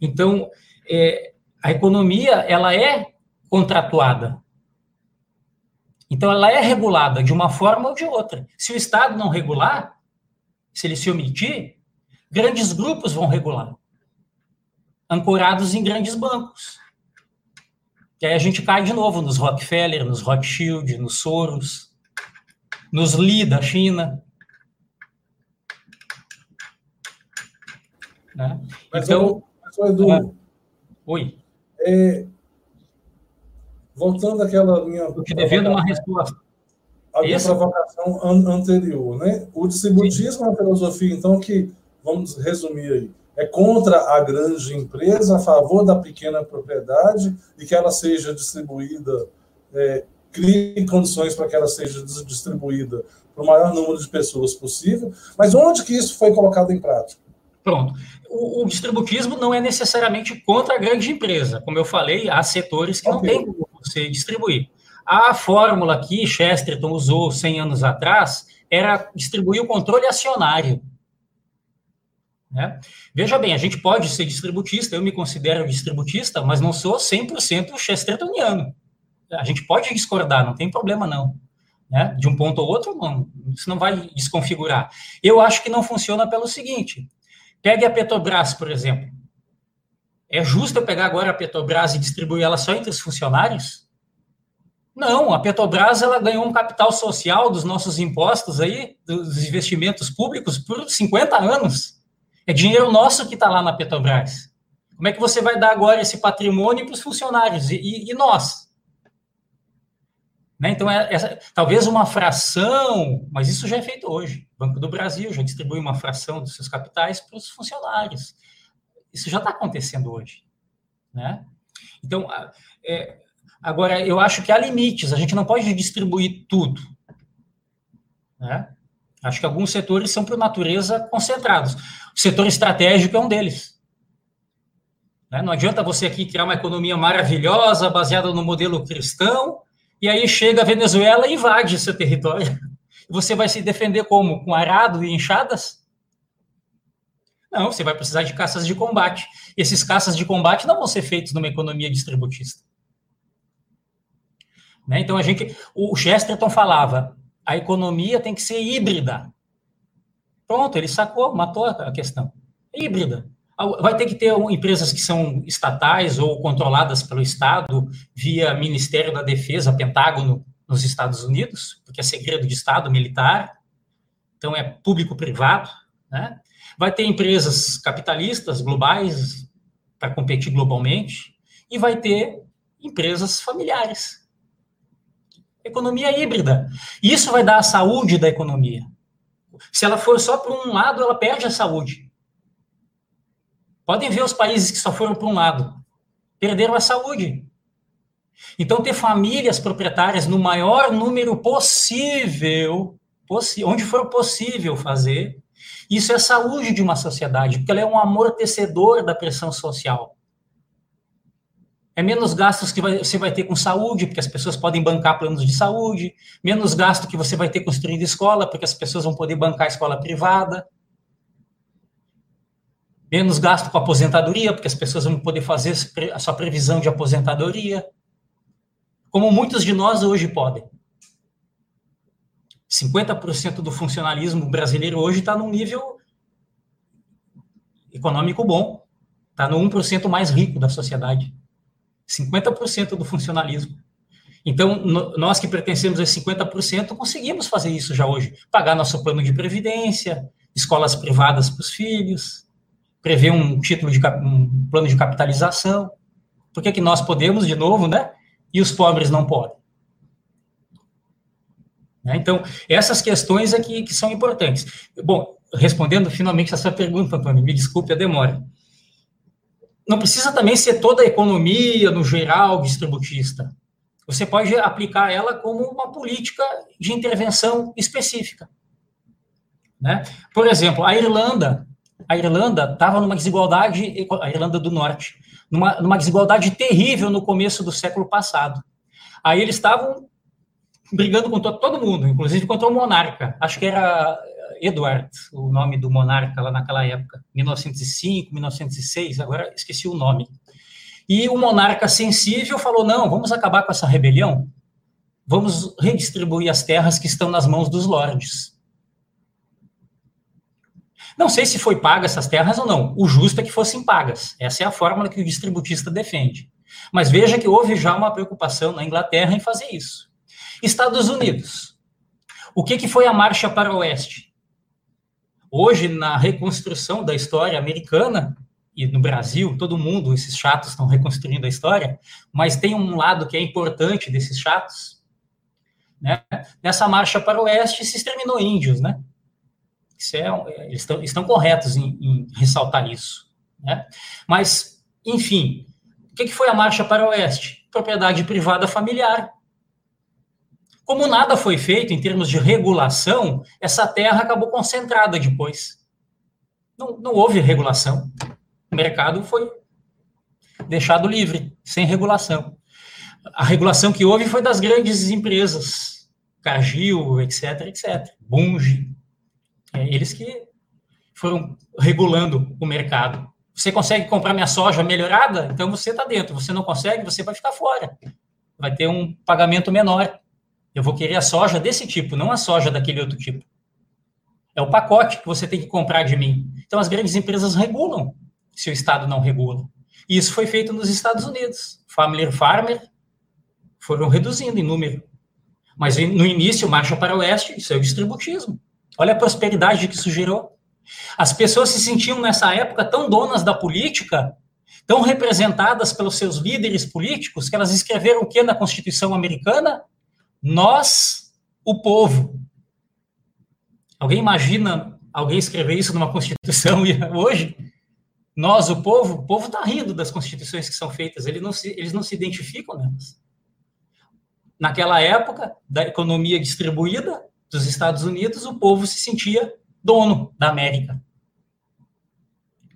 Então, é, a economia, ela é contratuada. Então, ela é regulada de uma forma ou de outra. Se o Estado não regular, se ele se omitir, grandes grupos vão regular, ancorados em grandes bancos. E aí a gente cai de novo nos Rockefeller, nos Rothschild, nos Soros, nos Li da China. Né? Mas então, eu, Edu, é, oi. É, voltando àquela linha. Eu te devendo uma resposta. A minha provocação an anterior, né? O distributismo Sim. é uma filosofia, então, que, vamos resumir aí, é contra a grande empresa, a favor da pequena propriedade e que ela seja distribuída, é, crie condições para que ela seja distribuída para o maior número de pessoas possível. Mas onde que isso foi colocado em prática? Pronto. O, o, distributismo não é necessariamente contra a grande empresa. Como eu falei, há setores que okay. não tem como você distribuir. A fórmula que Chesterton usou 100 anos atrás era distribuir o controle acionário. Né? Veja bem, a gente pode ser distributista, eu me considero distributista, mas não sou 100% chestertoniano. A gente pode discordar, não tem problema não. Né? De um ponto ou outro, não, isso não vai desconfigurar. Eu acho que não funciona pelo seguinte, Pegue a Petrobras, por exemplo. É justo eu pegar agora a Petrobras e distribuir ela só entre os funcionários? Não, a Petrobras ela ganhou um capital social dos nossos impostos aí, dos investimentos públicos, por 50 anos. É dinheiro nosso que está lá na Petrobras. Como é que você vai dar agora esse patrimônio para os funcionários e, e nós? Né? Então, é, é, talvez uma fração, mas isso já é feito hoje. O Banco do Brasil já distribui uma fração dos seus capitais para os funcionários. Isso já está acontecendo hoje. Né? Então, é, agora, eu acho que há limites, a gente não pode distribuir tudo. Né? Acho que alguns setores são, por natureza, concentrados. O setor estratégico é um deles. Né? Não adianta você aqui criar uma economia maravilhosa, baseada no modelo cristão, e aí chega a Venezuela e invade seu território. Você vai se defender como? Com arado e enxadas? Não, você vai precisar de caças de combate. Esses caças de combate não vão ser feitos numa economia distributista. Né? Então a gente, o Chesterton falava, a economia tem que ser híbrida. Pronto, ele sacou, matou a questão. híbrida. Vai ter que ter empresas que são estatais ou controladas pelo Estado via Ministério da Defesa, Pentágono, nos Estados Unidos, porque é segredo de Estado militar, então é público-privado, né? Vai ter empresas capitalistas globais para competir globalmente e vai ter empresas familiares. Economia híbrida. Isso vai dar a saúde da economia. Se ela for só para um lado, ela perde a saúde. Podem ver os países que só foram para um lado. Perderam a saúde. Então, ter famílias proprietárias no maior número possível, onde for possível fazer, isso é saúde de uma sociedade, porque ela é um amortecedor da pressão social. É menos gastos que você vai ter com saúde, porque as pessoas podem bancar planos de saúde, menos gasto que você vai ter construindo escola, porque as pessoas vão poder bancar escola privada menos gasto com aposentadoria, porque as pessoas vão poder fazer a sua previsão de aposentadoria, como muitos de nós hoje podem. 50% do funcionalismo brasileiro hoje está num nível econômico bom, está no 1% mais rico da sociedade. 50% do funcionalismo. Então, nós que pertencemos a 50%, conseguimos fazer isso já hoje. Pagar nosso plano de previdência, escolas privadas para os filhos, prever um título de um plano de capitalização. Por que, que nós podemos, de novo, né? E os pobres não podem? Né? Então, essas questões aqui é que são importantes. Bom, respondendo finalmente a sua pergunta, Antônio, me desculpe a demora. Não precisa também ser toda a economia, no geral, distributista. Você pode aplicar ela como uma política de intervenção específica. Né? Por exemplo, a Irlanda a Irlanda estava numa desigualdade, a Irlanda do Norte, numa, numa desigualdade terrível no começo do século passado. Aí eles estavam brigando com todo, mundo, inclusive contra o monarca. Acho que era Edward, o nome do monarca lá naquela época, 1905, 1906, agora esqueci o nome. E o monarca sensível falou: não, vamos acabar com essa rebelião, vamos redistribuir as terras que estão nas mãos dos lordes. Não sei se foi paga essas terras ou não. O justo é que fossem pagas. Essa é a fórmula que o distributista defende. Mas veja que houve já uma preocupação na Inglaterra em fazer isso. Estados Unidos. O que, que foi a marcha para o oeste? Hoje, na reconstrução da história americana, e no Brasil, todo mundo, esses chatos estão reconstruindo a história, mas tem um lado que é importante desses chatos. Né? Nessa marcha para o oeste se exterminou índios, né? Isso é, eles estão, estão corretos em, em, ressaltar isso. Né? Mas, enfim, o que, que foi a marcha para o oeste? Propriedade privada familiar. Como nada foi feito em termos de regulação, essa terra acabou concentrada depois. Não, não houve regulação. O mercado foi deixado livre, sem regulação. A regulação que houve foi das grandes empresas, Cargill, etc, etc, Bunge, é, eles que foram regulando o mercado. Você consegue comprar minha soja melhorada? Então você está dentro. Você não consegue, você vai ficar fora. Vai ter um pagamento menor. Eu vou querer a soja desse tipo, não a soja daquele outro tipo. É o pacote que você tem que comprar de mim. Então as grandes empresas regulam, se o Estado não regula. E isso foi feito nos Estados Unidos. Family Farmer foram reduzindo em número. Mas no início, marcha para o oeste, isso é o distributismo. Olha a prosperidade que isso gerou. As pessoas se sentiam nessa época tão donas da política, tão representadas pelos seus líderes políticos, que elas escreveram o que na Constituição americana? Nós, o povo. Alguém imagina alguém escrever isso numa Constituição hoje? Nós, o povo, o povo está rindo das constituições que são feitas, eles não se, eles não se identificam nelas. Naquela época, da economia distribuída dos Estados Unidos, o povo se sentia dono da América.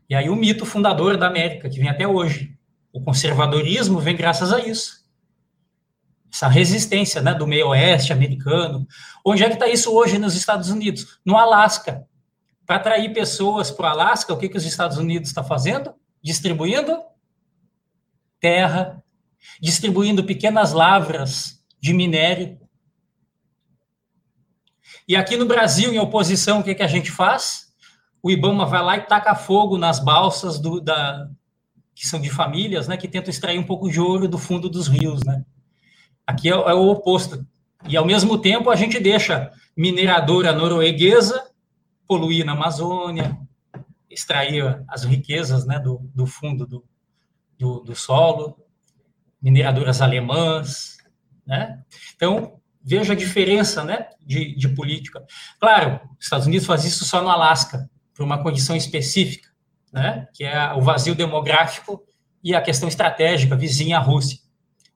E aí o mito fundador da América, que vem até hoje. O conservadorismo vem graças a isso. Essa resistência né, do meio oeste americano. Onde é que está isso hoje nos Estados Unidos? No Alasca. Para atrair pessoas para o Alasca, o que, que os Estados Unidos está fazendo? Distribuindo terra, distribuindo pequenas lavras de minério. E aqui no Brasil, em oposição, o que, que a gente faz? O Ibama vai lá e taca fogo nas balsas do, da, que são de famílias, né, que tentam extrair um pouco de ouro do fundo dos rios, né? Aqui é, é o oposto. E, ao mesmo tempo, a gente deixa mineradora norueguesa poluir na Amazônia, extrair as riquezas né, do, do fundo do, do, do solo, mineradoras alemãs, né? Então, veja a diferença né, de, de política. Claro, os Estados Unidos faz isso só no Alasca, por uma condição específica, né, que é o vazio demográfico e a questão estratégica vizinha à Rússia.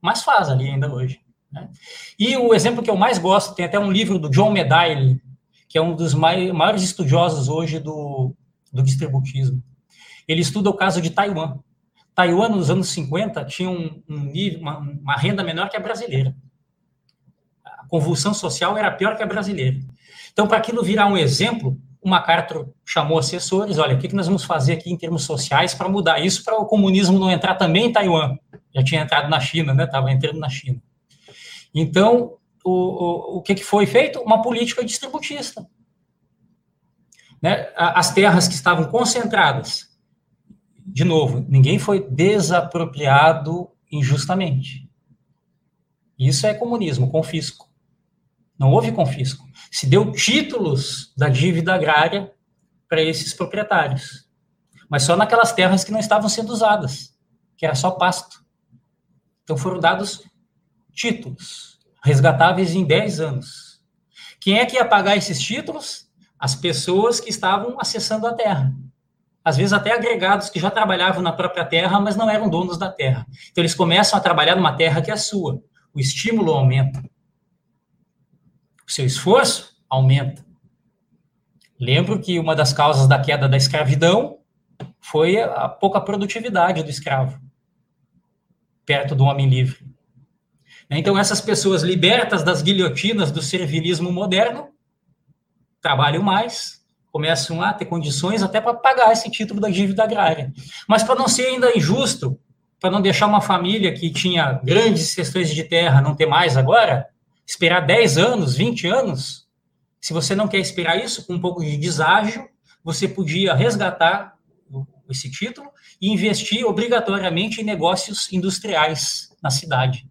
Mas faz ali ainda hoje. Né? E o exemplo que eu mais gosto, tem até um livro do John Medaille, que é um dos maiores estudiosos hoje do, do distributismo. Ele estuda o caso de Taiwan. Taiwan, nos anos 50, tinha um, um nível, uma, uma, renda menor que a brasileira. Convulsão social era pior que a brasileira. Então, para aquilo virar um exemplo, o MacArthur chamou assessores, olha, o que, que nós vamos fazer aqui em termos sociais para mudar isso, para o comunismo não entrar também em Taiwan. Já tinha entrado na China, né? Estava entrando na China. Então, o, o, o que, que foi feito? Uma política distributista. Né? As terras que estavam concentradas, de novo, ninguém foi desapropriado injustamente. Isso é comunismo, confisco. Não houve confisco. Se deu títulos da dívida agrária para esses proprietários, mas só naquelas terras que não estavam sendo usadas, que era só pasto. Então foram dados títulos resgatáveis em 10 anos. Quem é que ia pagar esses títulos? As pessoas que estavam acessando a terra. Às vezes até agregados que já trabalhavam na própria terra, mas não eram donos da terra. Então eles começam a trabalhar numa terra que é sua. O estímulo aumenta. O seu esforço aumenta. Lembro que uma das causas da queda da escravidão foi a pouca produtividade do escravo perto do homem livre. Então, essas pessoas libertas das guilhotinas do servilismo moderno trabalham mais, começam a ter condições até para pagar esse título da dívida agrária. Mas para não ser ainda injusto, para não deixar uma família que tinha grandes questões de terra não ter mais agora, esperar 10 anos, 20 anos, se você não quer esperar isso, com um pouco de deságio, você podia resgatar esse título e investir obrigatoriamente em negócios industriais na cidade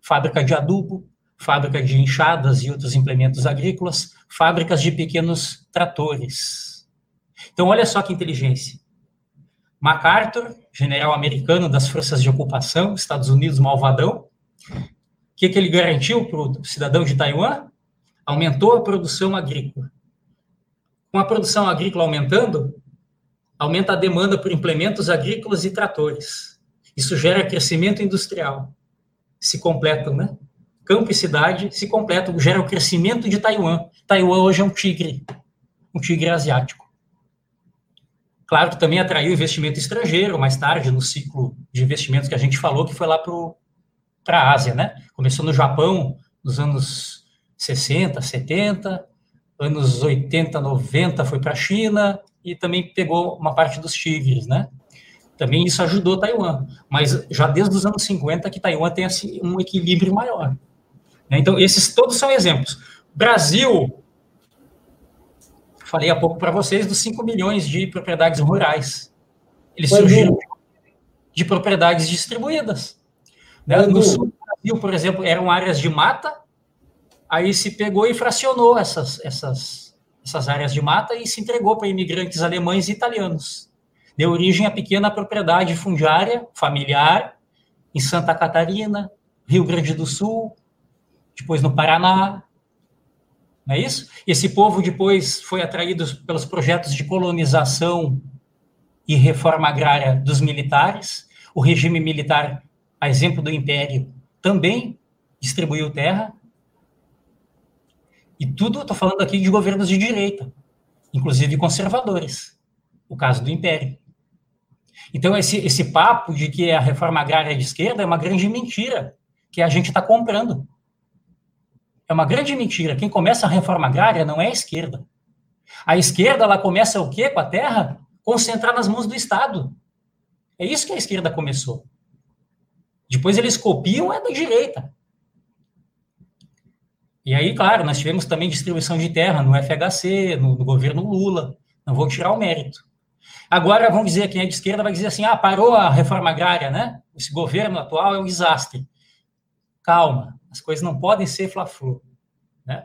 fábrica de adubo, fábrica de enxadas e outros implementos agrícolas, fábricas de pequenos tratores. Então, olha só que inteligência. MacArthur, general americano das forças de ocupação, Estados Unidos malvadão, que, que ele garantiu para o cidadão de Taiwan? Aumentou a produção agrícola. Com a produção agrícola aumentando, aumenta a demanda por implementos agrícolas e tratores. Isso gera crescimento industrial se completam, né? Campo e cidade se completam, gera o crescimento de Taiwan. Taiwan hoje é um tigre, um tigre asiático. Claro que também atraiu investimento estrangeiro mais tarde, no ciclo de investimentos que a gente falou, que foi lá para a Ásia, né? Começou no Japão nos anos 60, 70, anos 80, 90 foi para a China e também pegou uma parte dos tigres, né? Também isso ajudou Taiwan. Mas já desde os anos 50 que Taiwan tem assim, um equilíbrio maior. Né? Então, esses todos são exemplos. Brasil, falei há pouco para vocês, dos 5 milhões de propriedades rurais. Eles surgiram de propriedades distribuídas. Né? No sul do Brasil, por exemplo, eram áreas de mata, aí se pegou e fracionou essas, essas, essas áreas de mata e se entregou para imigrantes alemães e italianos. Deu origem à pequena propriedade fundiária familiar em Santa Catarina, Rio Grande do Sul, depois no Paraná, não é isso? Esse povo depois foi atraído pelos projetos de colonização e reforma agrária dos militares. O regime militar, exemplo do Império, também distribuiu terra. E tudo, estou falando aqui de governos de direita, inclusive conservadores, o caso do Império. Então, esse, esse papo de que a reforma agrária é de esquerda é uma grande mentira que a gente está comprando. É uma grande mentira. Quem começa a reforma agrária não é a esquerda. A esquerda, ela começa o quê com a terra? Concentrar nas mãos do Estado. É isso que a esquerda começou. Depois eles copiam é da direita. E aí, claro, nós tivemos também distribuição de terra no FHC, no, no governo Lula. Não vou tirar o mérito. Agora, vamos dizer, quem é de esquerda vai dizer assim, ah, parou a reforma agrária, né? Esse governo atual é um desastre. Calma, as coisas não podem ser fla-flu. Né?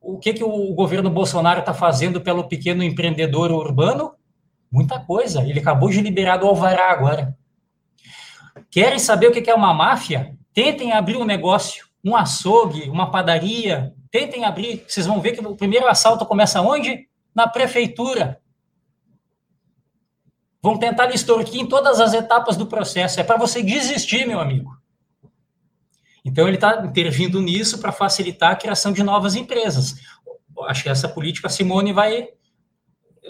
O que, que o governo Bolsonaro está fazendo pelo pequeno empreendedor urbano? Muita coisa. Ele acabou de liberar do Alvará agora. Querem saber o que é uma máfia? Tentem abrir um negócio, um açougue, uma padaria. Tentem abrir. Vocês vão ver que o primeiro assalto começa onde? Na prefeitura. Vão tentar lhe extorquir em todas as etapas do processo. É para você desistir, meu amigo. Então, ele está intervindo nisso para facilitar a criação de novas empresas. Acho que essa política, Simone, vai,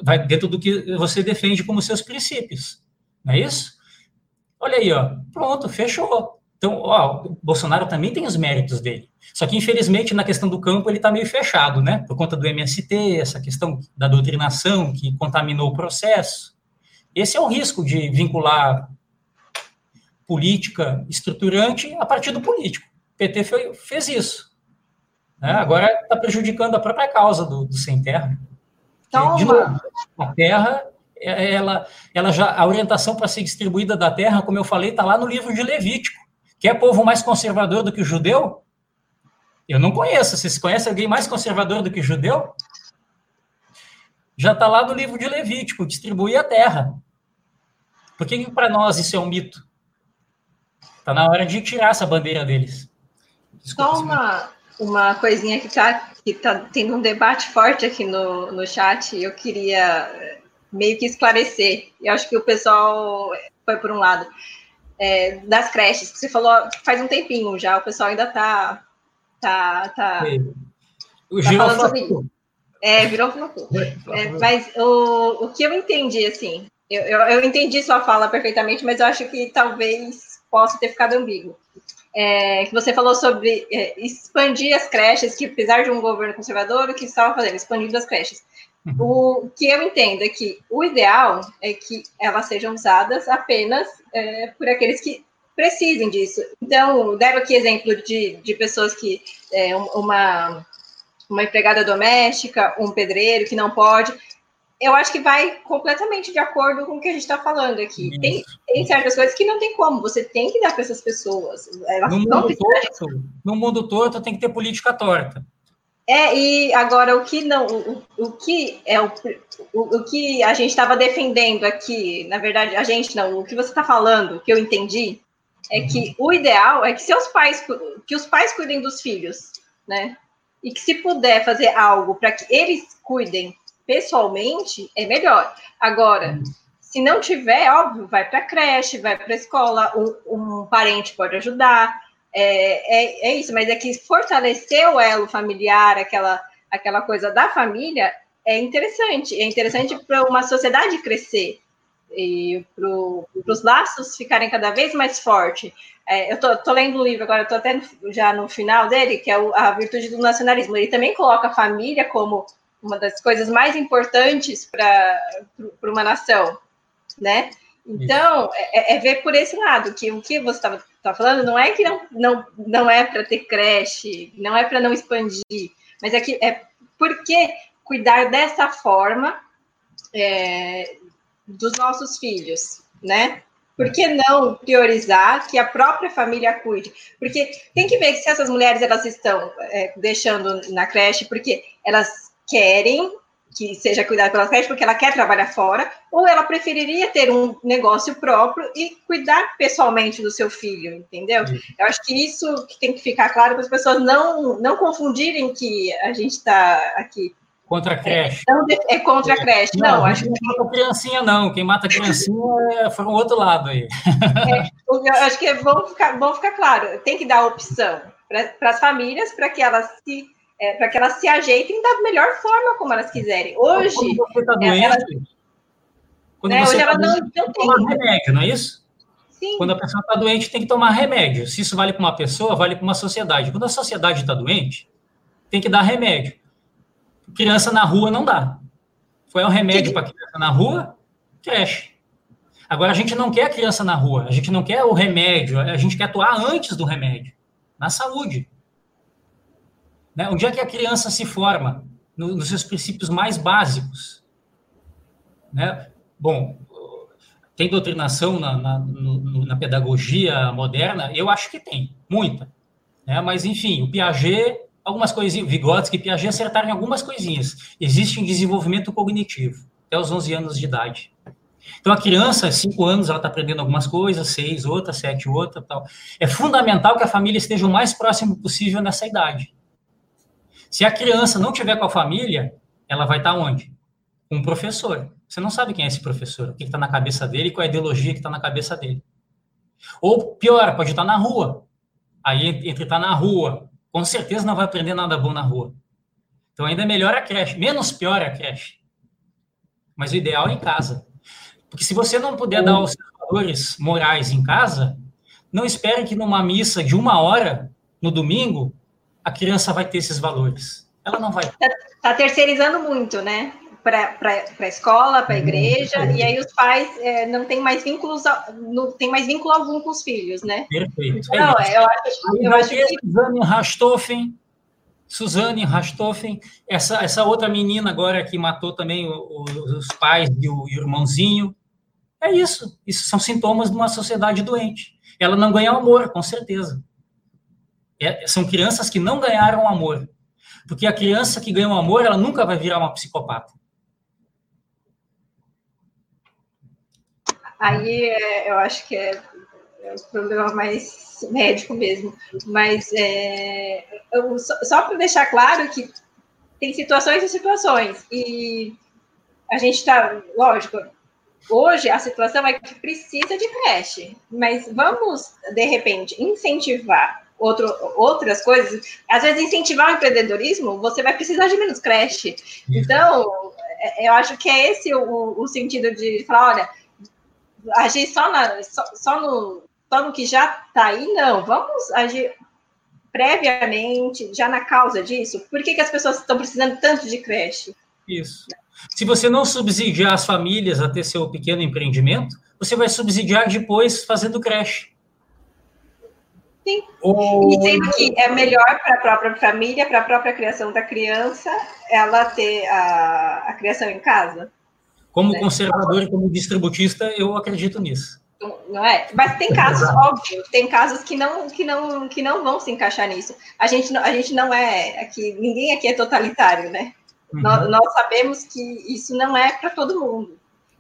vai dentro do que você defende como seus princípios. Não é isso? Olha aí, ó. Pronto, fechou. Então, ó, o Bolsonaro também tem os méritos dele. Só que, infelizmente, na questão do campo, ele está meio fechado, né? Por conta do MST, essa questão da doutrinação que contaminou o processo. Esse é o risco de vincular política estruturante a partir do político. O PT foi, fez isso. Né? Agora está prejudicando a própria causa do, do sem terra. Então, de novo, a terra, ela, ela já, a orientação para ser distribuída da terra, como eu falei, está lá no livro de Levítico. Quer povo mais conservador do que o judeu? Eu não conheço. Vocês conhecem alguém mais conservador do que o judeu? Já está lá no livro de Levítico, distribuir a terra. Por que, que para nós isso é um mito? Tá na hora de tirar essa bandeira deles. Desculpa, Só uma, uma coisinha que tá, que tá tendo um debate forte aqui no, no chat, eu queria meio que esclarecer. Eu acho que o pessoal foi por um lado. É, das creches, que você falou faz um tempinho já, o pessoal ainda tá. tá, tá, o tá falando sobre isso. É, virou é, Mas o, o que eu entendi, assim, eu, eu, eu entendi sua fala perfeitamente, mas eu acho que talvez possa ter ficado ambíguo. É, que você falou sobre é, expandir as creches, que apesar de um governo conservador, o que estava fazendo? Expandindo as creches. O que eu entendo é que o ideal é que elas sejam usadas apenas é, por aqueles que precisem disso. Então, deram aqui exemplo de, de pessoas que, é, uma, uma empregada doméstica, um pedreiro que não pode, eu acho que vai completamente de acordo com o que a gente está falando aqui. Tem, tem, certas coisas que não tem como, você tem que dar para essas pessoas. Elas no, mundo torto, no mundo torto tem que ter política torta. É, e agora o que não, o, o que é o, o, o que a gente estava defendendo aqui, na verdade, a gente não, o que você está falando, que eu entendi, é que o ideal é que seus pais, que os pais cuidem dos filhos, né? E que se puder fazer algo para que eles cuidem pessoalmente, é melhor. Agora, se não tiver, óbvio, vai para a creche, vai para a escola, um, um, parente pode ajudar. É, é, é, isso, mas é que fortalecer o elo familiar, aquela, aquela coisa da família, é interessante. É interessante para uma sociedade crescer e para os laços ficarem cada vez mais fortes. É, eu tô, tô, lendo um livro agora, estou até no, já no final dele, que é o, A Virtude do Nacionalismo. Ele também coloca a família como uma das coisas mais importantes para uma nação, né? Então, é, é, ver por esse lado, que o que você estava tá falando não é que não, não, não é para ter creche, não é para não expandir, mas é que é porque cuidar dessa forma é, dos nossos filhos, né? Por que não priorizar que a própria família cuide? Porque tem que ver se essas mulheres elas estão é, deixando na creche porque elas querem que seja cuidado pela creche porque ela quer trabalhar fora, ou ela preferiria ter um negócio próprio e cuidar pessoalmente do seu filho, entendeu? Eu acho que isso que tem que ficar claro para as pessoas não, não confundirem que a gente está aqui. Contra a creche. É, é contra a creche, não. não acho que... Não mata criancinha, não. Quem mata criancinha é foi o outro lado aí. É, eu acho que é bom ficar, bom ficar claro. Tem que dar opção para as famílias para que elas se é, para que elas se ajeitem da melhor forma como elas quiserem. Hoje. Quando você está doente, ela, quando né, você hoje tá ela não, doente, não tem. Tomar remédio, não é isso? Sim. Quando a pessoa está doente, tem que tomar remédio. Se isso vale para uma pessoa, vale para uma sociedade. Quando a sociedade está doente, tem que dar remédio. Criança na rua não dá. Foi um remédio para criança na rua, creche. Agora, a gente não quer a criança na rua, a gente não quer o remédio, a gente quer atuar antes do remédio, na saúde. Né? Onde é que a criança se forma? No, nos seus princípios mais básicos. Né? Bom, tem doutrinação na, na, no, na, pedagogia moderna? Eu acho que tem, muita. Né? Mas, enfim, o Piaget, algumas coisinhas, Vygotsky e Piaget acertaram em algumas coisinhas. Existe um desenvolvimento cognitivo, até os 11 anos de idade. Então, a criança, 5 anos, ela está aprendendo algumas coisas, 6, outra, 7, outra, tal. É fundamental que a família esteja o mais próximo possível nessa idade. Se a criança não tiver com a família, ela vai estar onde? Com um professor. Você não sabe quem é esse professor, o que está na cabeça dele e qual é a ideologia que está na cabeça dele. Ou pior, pode estar na rua. Aí, entre estar na rua, com certeza não vai aprender nada bom na rua. Então, ainda é melhor a creche. Menos pior é a creche. Mas o ideal é em casa. Porque se você não puder dar os valores morais em casa, não espere que numa missa de uma hora, no domingo, a criança vai ter esses valores. Ela não vai. Está tá terceirizando muito, né? Para a escola, para a igreja, e aí os pais é, não têm mais vínculos, não tem mais vínculo algum com os filhos, né? Perfeito. Não, é eu acho, eu acho que. Suzane Rastoffen, Suzane Rastoffen, essa, essa outra menina agora que matou também o, o, os pais e o, e o irmãozinho. É isso. Isso são sintomas de uma sociedade doente. Ela não ganha amor, com certeza. É, são crianças que não ganharam amor. Porque a criança que ganhou amor, ela nunca vai virar uma psicopata. Aí é, eu acho que é, é um problema mais médico mesmo. Mas é, eu, só, só para deixar claro que tem situações e situações. E a gente está, lógico, hoje a situação é que precisa de creche, mas vamos, de repente, incentivar outro, outras coisas, às vezes incentivar o empreendedorismo, você vai precisar de menos creche. Então, é, eu acho que é esse o, o sentido de falar, olha, agir só, na, só, só, no, só no que já está aí, não, vamos agir previamente, já na causa disso. Por que, que as pessoas estão precisando tanto de creche? Isso. Se você não subsidiar as famílias a ter seu pequeno empreendimento, você vai subsidiar depois fazendo creche. Sim. O... E sendo que é melhor para a própria família, para a própria criação da criança, ela ter a, a criação em casa. Como né? conservador e como distributista, eu acredito nisso. Não é? Mas tem casos, óbvio, tem casos que não, que não, que não vão se encaixar nisso. A gente, a gente não é aqui, ninguém aqui é totalitário, né? Uhum. Nós, nós, sabemos que isso não é para todo mundo.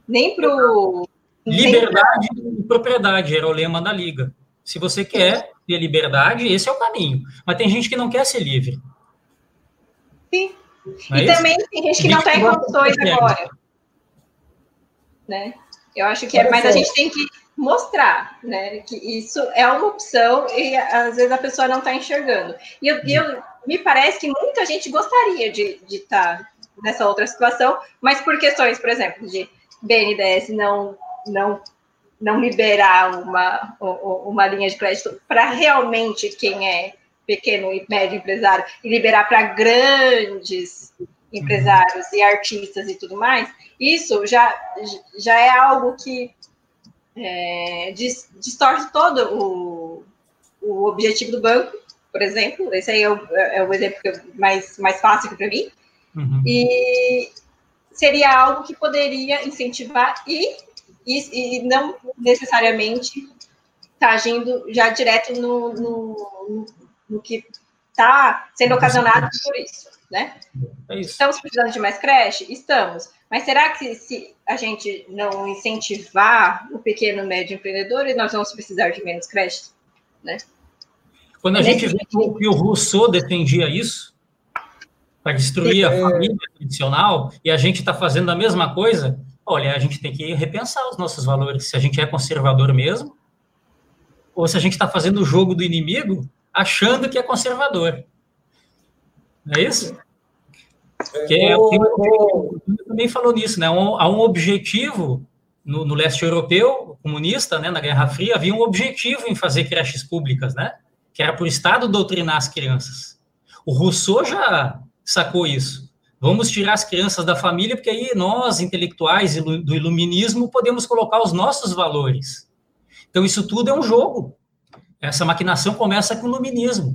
Nem para o. Liberdade pra... e propriedade era o lema da Liga. Se você quer ter liberdade, esse é o caminho. Mas tem gente que não quer ser livre. Sim. Não é e é também tem gente que não está em condições agora. Né? Eu acho que é, mas a gente tem que mostrar, né, que isso é uma opção e às vezes a pessoa não está enxergando. E eu, eu, me parece que muita gente gostaria de estar tá nessa outra situação, mas por questões, por exemplo, de BNDES não não não liberar uma, uma linha de crédito para realmente quem é pequeno e médio empresário e liberar para grandes empresários uhum. e artistas e tudo mais, isso já, já é algo que é, distorce todo o, o objetivo do banco, por exemplo. Esse aí é o, é o exemplo mais, mais fácil para mim. Uhum. E seria algo que poderia incentivar e e, e não necessariamente está agindo já direto no, no, no que está sendo ocasionado por isso, né? É isso. Estamos precisando de mais creche? Estamos. Mas será que se a gente não incentivar o pequeno e médio empreendedor, nós vamos precisar de menos creches, né? Quando a gente vê que o Rousseau defendia isso, para destruir a é. família tradicional, e a gente está fazendo a mesma coisa, olha, a gente tem que repensar os nossos valores. Se a gente é conservador mesmo, ou se a gente está fazendo o jogo do inimigo achando que é conservador. Não é isso? Que é, o, também falou nisso, né? Um, há um objetivo no, no, leste europeu comunista, né? Na Guerra Fria havia um objetivo em fazer creches públicas, né? Que era para o Estado doutrinar as crianças. O Rousseau já sacou isso. Vamos tirar as crianças da família, porque aí nós, intelectuais do iluminismo, podemos colocar os nossos valores. Então, isso tudo é um jogo. Essa maquinação começa com o iluminismo.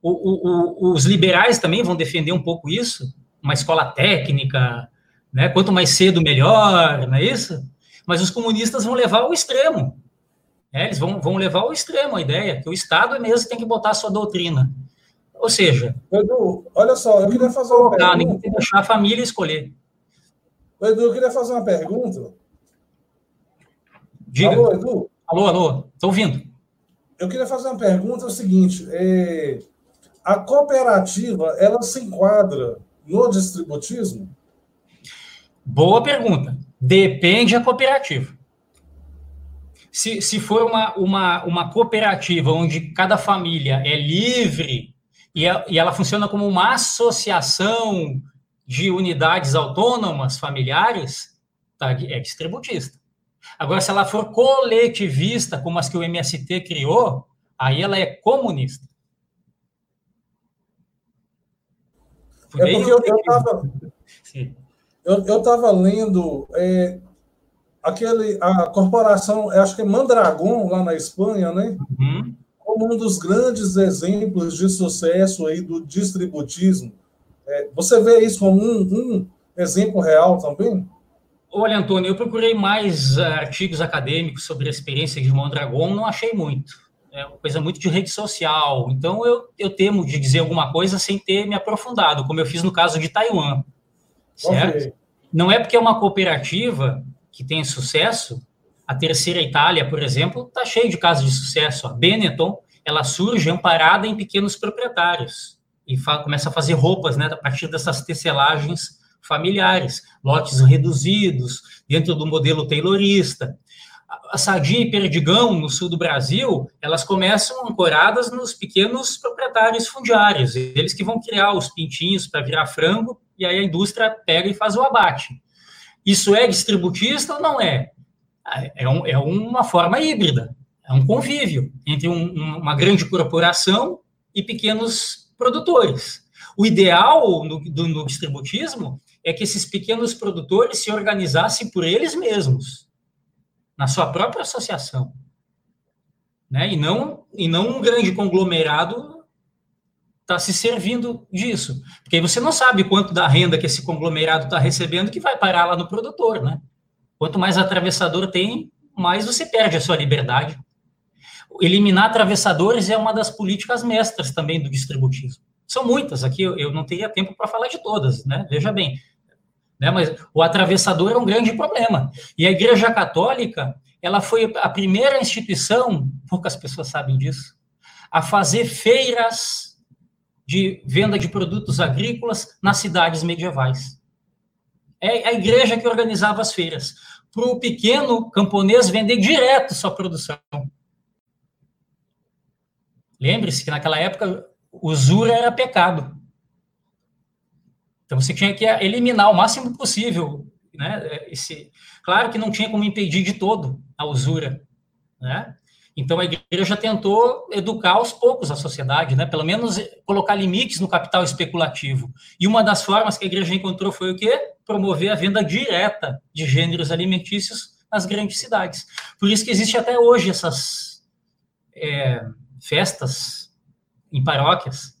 O, o, o, os liberais também vão defender um pouco isso, uma escola técnica, né? quanto mais cedo, melhor, não é isso? Mas os comunistas vão levar ao extremo. Né? Eles vão, vão levar ao extremo a ideia que o Estado é mesmo tem que botar a sua doutrina. Ou seja... Edu, olha só, eu queria fazer uma pergunta. Ninguém tem que deixar a família escolher. Edu, eu queria fazer uma pergunta. Diga. Alô, Edu? Alô, alô, estou ouvindo. Eu queria fazer uma pergunta, é o seguinte, é, a cooperativa, ela se enquadra no distributismo? Boa pergunta. Depende da cooperativa. Se, se for uma, uma, uma cooperativa onde cada família é livre e, a, e ela funciona como uma associação de unidades autônomas familiares, tá, é distributista. Agora, se ela for coletivista, como as que o MST criou, aí ela é comunista. É porque eu estava eu, eu tava lendo é, aquele, a corporação, acho que é Mandragon, lá na Espanha, né? Uhum. Como um dos grandes exemplos de sucesso aí do distributismo. É, você vê isso como um, um exemplo real também? Olha, Antônio, eu procurei mais uh, artigos acadêmicos sobre a experiência de Mondragon, não achei muito. É uma coisa muito de rede social. Então, eu, eu temo de dizer alguma coisa sem ter me aprofundado, como eu fiz no caso de Taiwan. Certo? Okay. Não é porque é uma cooperativa que tem sucesso. A Terceira Itália, por exemplo, está cheio de casos de sucesso. A Benetton, ela surge amparada em pequenos proprietários e começa a fazer roupas né, a partir dessas tecelagens familiares, lotes reduzidos, dentro do modelo taylorista. A Sadia e Perdigão, no sul do Brasil, elas começam ancoradas nos pequenos proprietários fundiários, eles que vão criar os pintinhos para virar frango, e aí a indústria pega e faz o abate. Isso é distributista ou não é? É, um, é uma forma híbrida, é um convívio entre um, uma grande corporação e pequenos produtores. O ideal no, do, no distributismo é que esses pequenos produtores se organizassem por eles mesmos, na sua própria associação. Né? E, não, e não um grande conglomerado está se servindo disso. Porque você não sabe quanto da renda que esse conglomerado está recebendo que vai parar lá no produtor. Né? Quanto mais atravessador tem, mais você perde a sua liberdade. Eliminar atravessadores é uma das políticas mestras também do distributismo. São muitas aqui, eu não teria tempo para falar de todas, né? Veja bem, né? Mas o atravessador é um grande problema. E a Igreja Católica, ela foi a primeira instituição, poucas pessoas sabem disso, a fazer feiras de venda de produtos agrícolas nas cidades medievais. É a igreja que organizava as feiras, para o pequeno camponês vender direto sua produção. Lembre-se que naquela época usura era pecado. Então você tinha que eliminar o máximo possível, né? Esse, claro que não tinha como impedir de todo a usura, né? Então a igreja tentou educar aos poucos a sociedade, né? Pelo menos colocar limites no capital especulativo. E uma das formas que a igreja encontrou foi o quê? Promover a venda direta de gêneros alimentícios nas grandes cidades. Por isso que existe até hoje essas é, festas em paróquias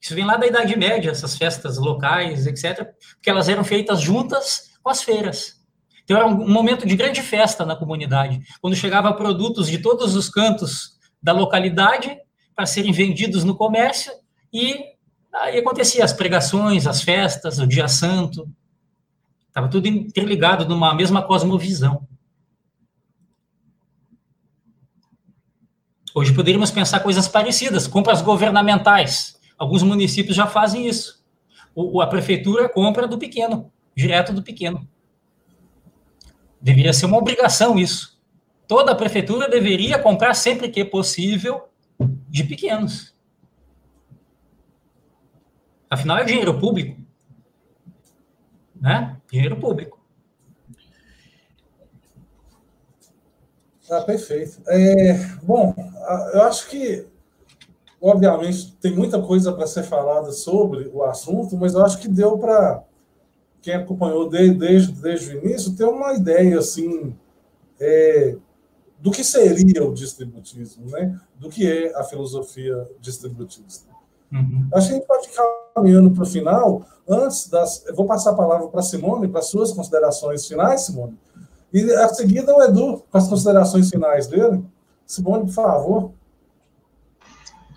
isso vem lá da Idade Média, essas festas locais, etc., porque elas eram feitas juntas com as feiras. Então era um momento de grande festa na comunidade, quando chegava produtos de todos os cantos da localidade para serem vendidos no comércio e aí acontecia as pregações, as festas, o dia santo. Estava tudo interligado numa mesma cosmovisão. Hoje poderíamos pensar coisas parecidas, compras governamentais. Alguns municípios já fazem isso. O, a prefeitura compra do pequeno, direto do pequeno. Deveria ser uma obrigação isso. Toda a prefeitura deveria comprar sempre que possível de pequenos. Afinal, é dinheiro público. Né? Dinheiro público. Ah, perfeito. É, bom, eu acho que, obviamente, tem muita coisa para ser falada sobre o assunto, mas eu acho que deu para quem acompanhou desde, desde, desde o início ter uma ideia assim é, do que seria o distributismo, né? do que é a filosofia distributista. Uhum. Acho que a gente pode ficar caminhando para o final. Antes das. Eu vou passar a palavra para Simone, para suas considerações finais, Simone. E a seguida o Edu, com as considerações finais dele. Simone, por favor.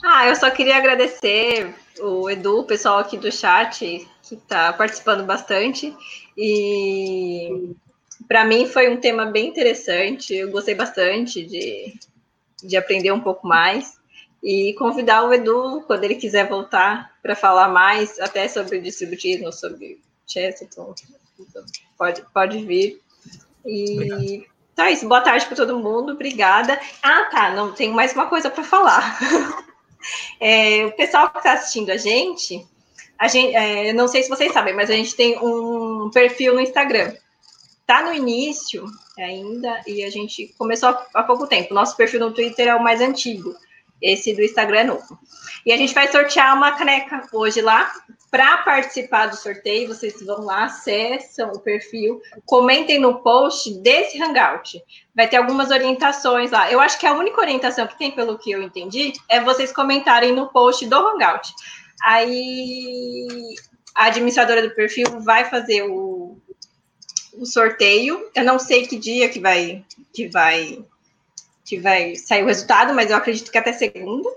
Ah, eu só queria agradecer o Edu, o pessoal aqui do chat, que está participando bastante. E para mim foi um tema bem interessante. Eu gostei bastante de, de aprender um pouco mais. E convidar o Edu, quando ele quiser voltar, para falar mais, até sobre distributismo, sobre Chesterton, pode, pode vir. E então é isso. Boa tarde para todo mundo. Obrigada. Ah, tá. Não tenho mais uma coisa para falar. é, o pessoal que está assistindo a gente, a gente, é, não sei se vocês sabem, mas a gente tem um perfil no Instagram. Tá no início ainda e a gente começou há pouco tempo. Nosso perfil no Twitter é o mais antigo. Esse do Instagram é novo. E a gente vai sortear uma caneca hoje lá. Para participar do sorteio, vocês vão lá, acessam o perfil, comentem no post desse Hangout. Vai ter algumas orientações lá. Eu acho que a única orientação que tem, pelo que eu entendi, é vocês comentarem no post do Hangout. Aí a administradora do perfil vai fazer o, o sorteio. Eu não sei que dia que vai, que vai que vai sair o resultado, mas eu acredito que até segunda.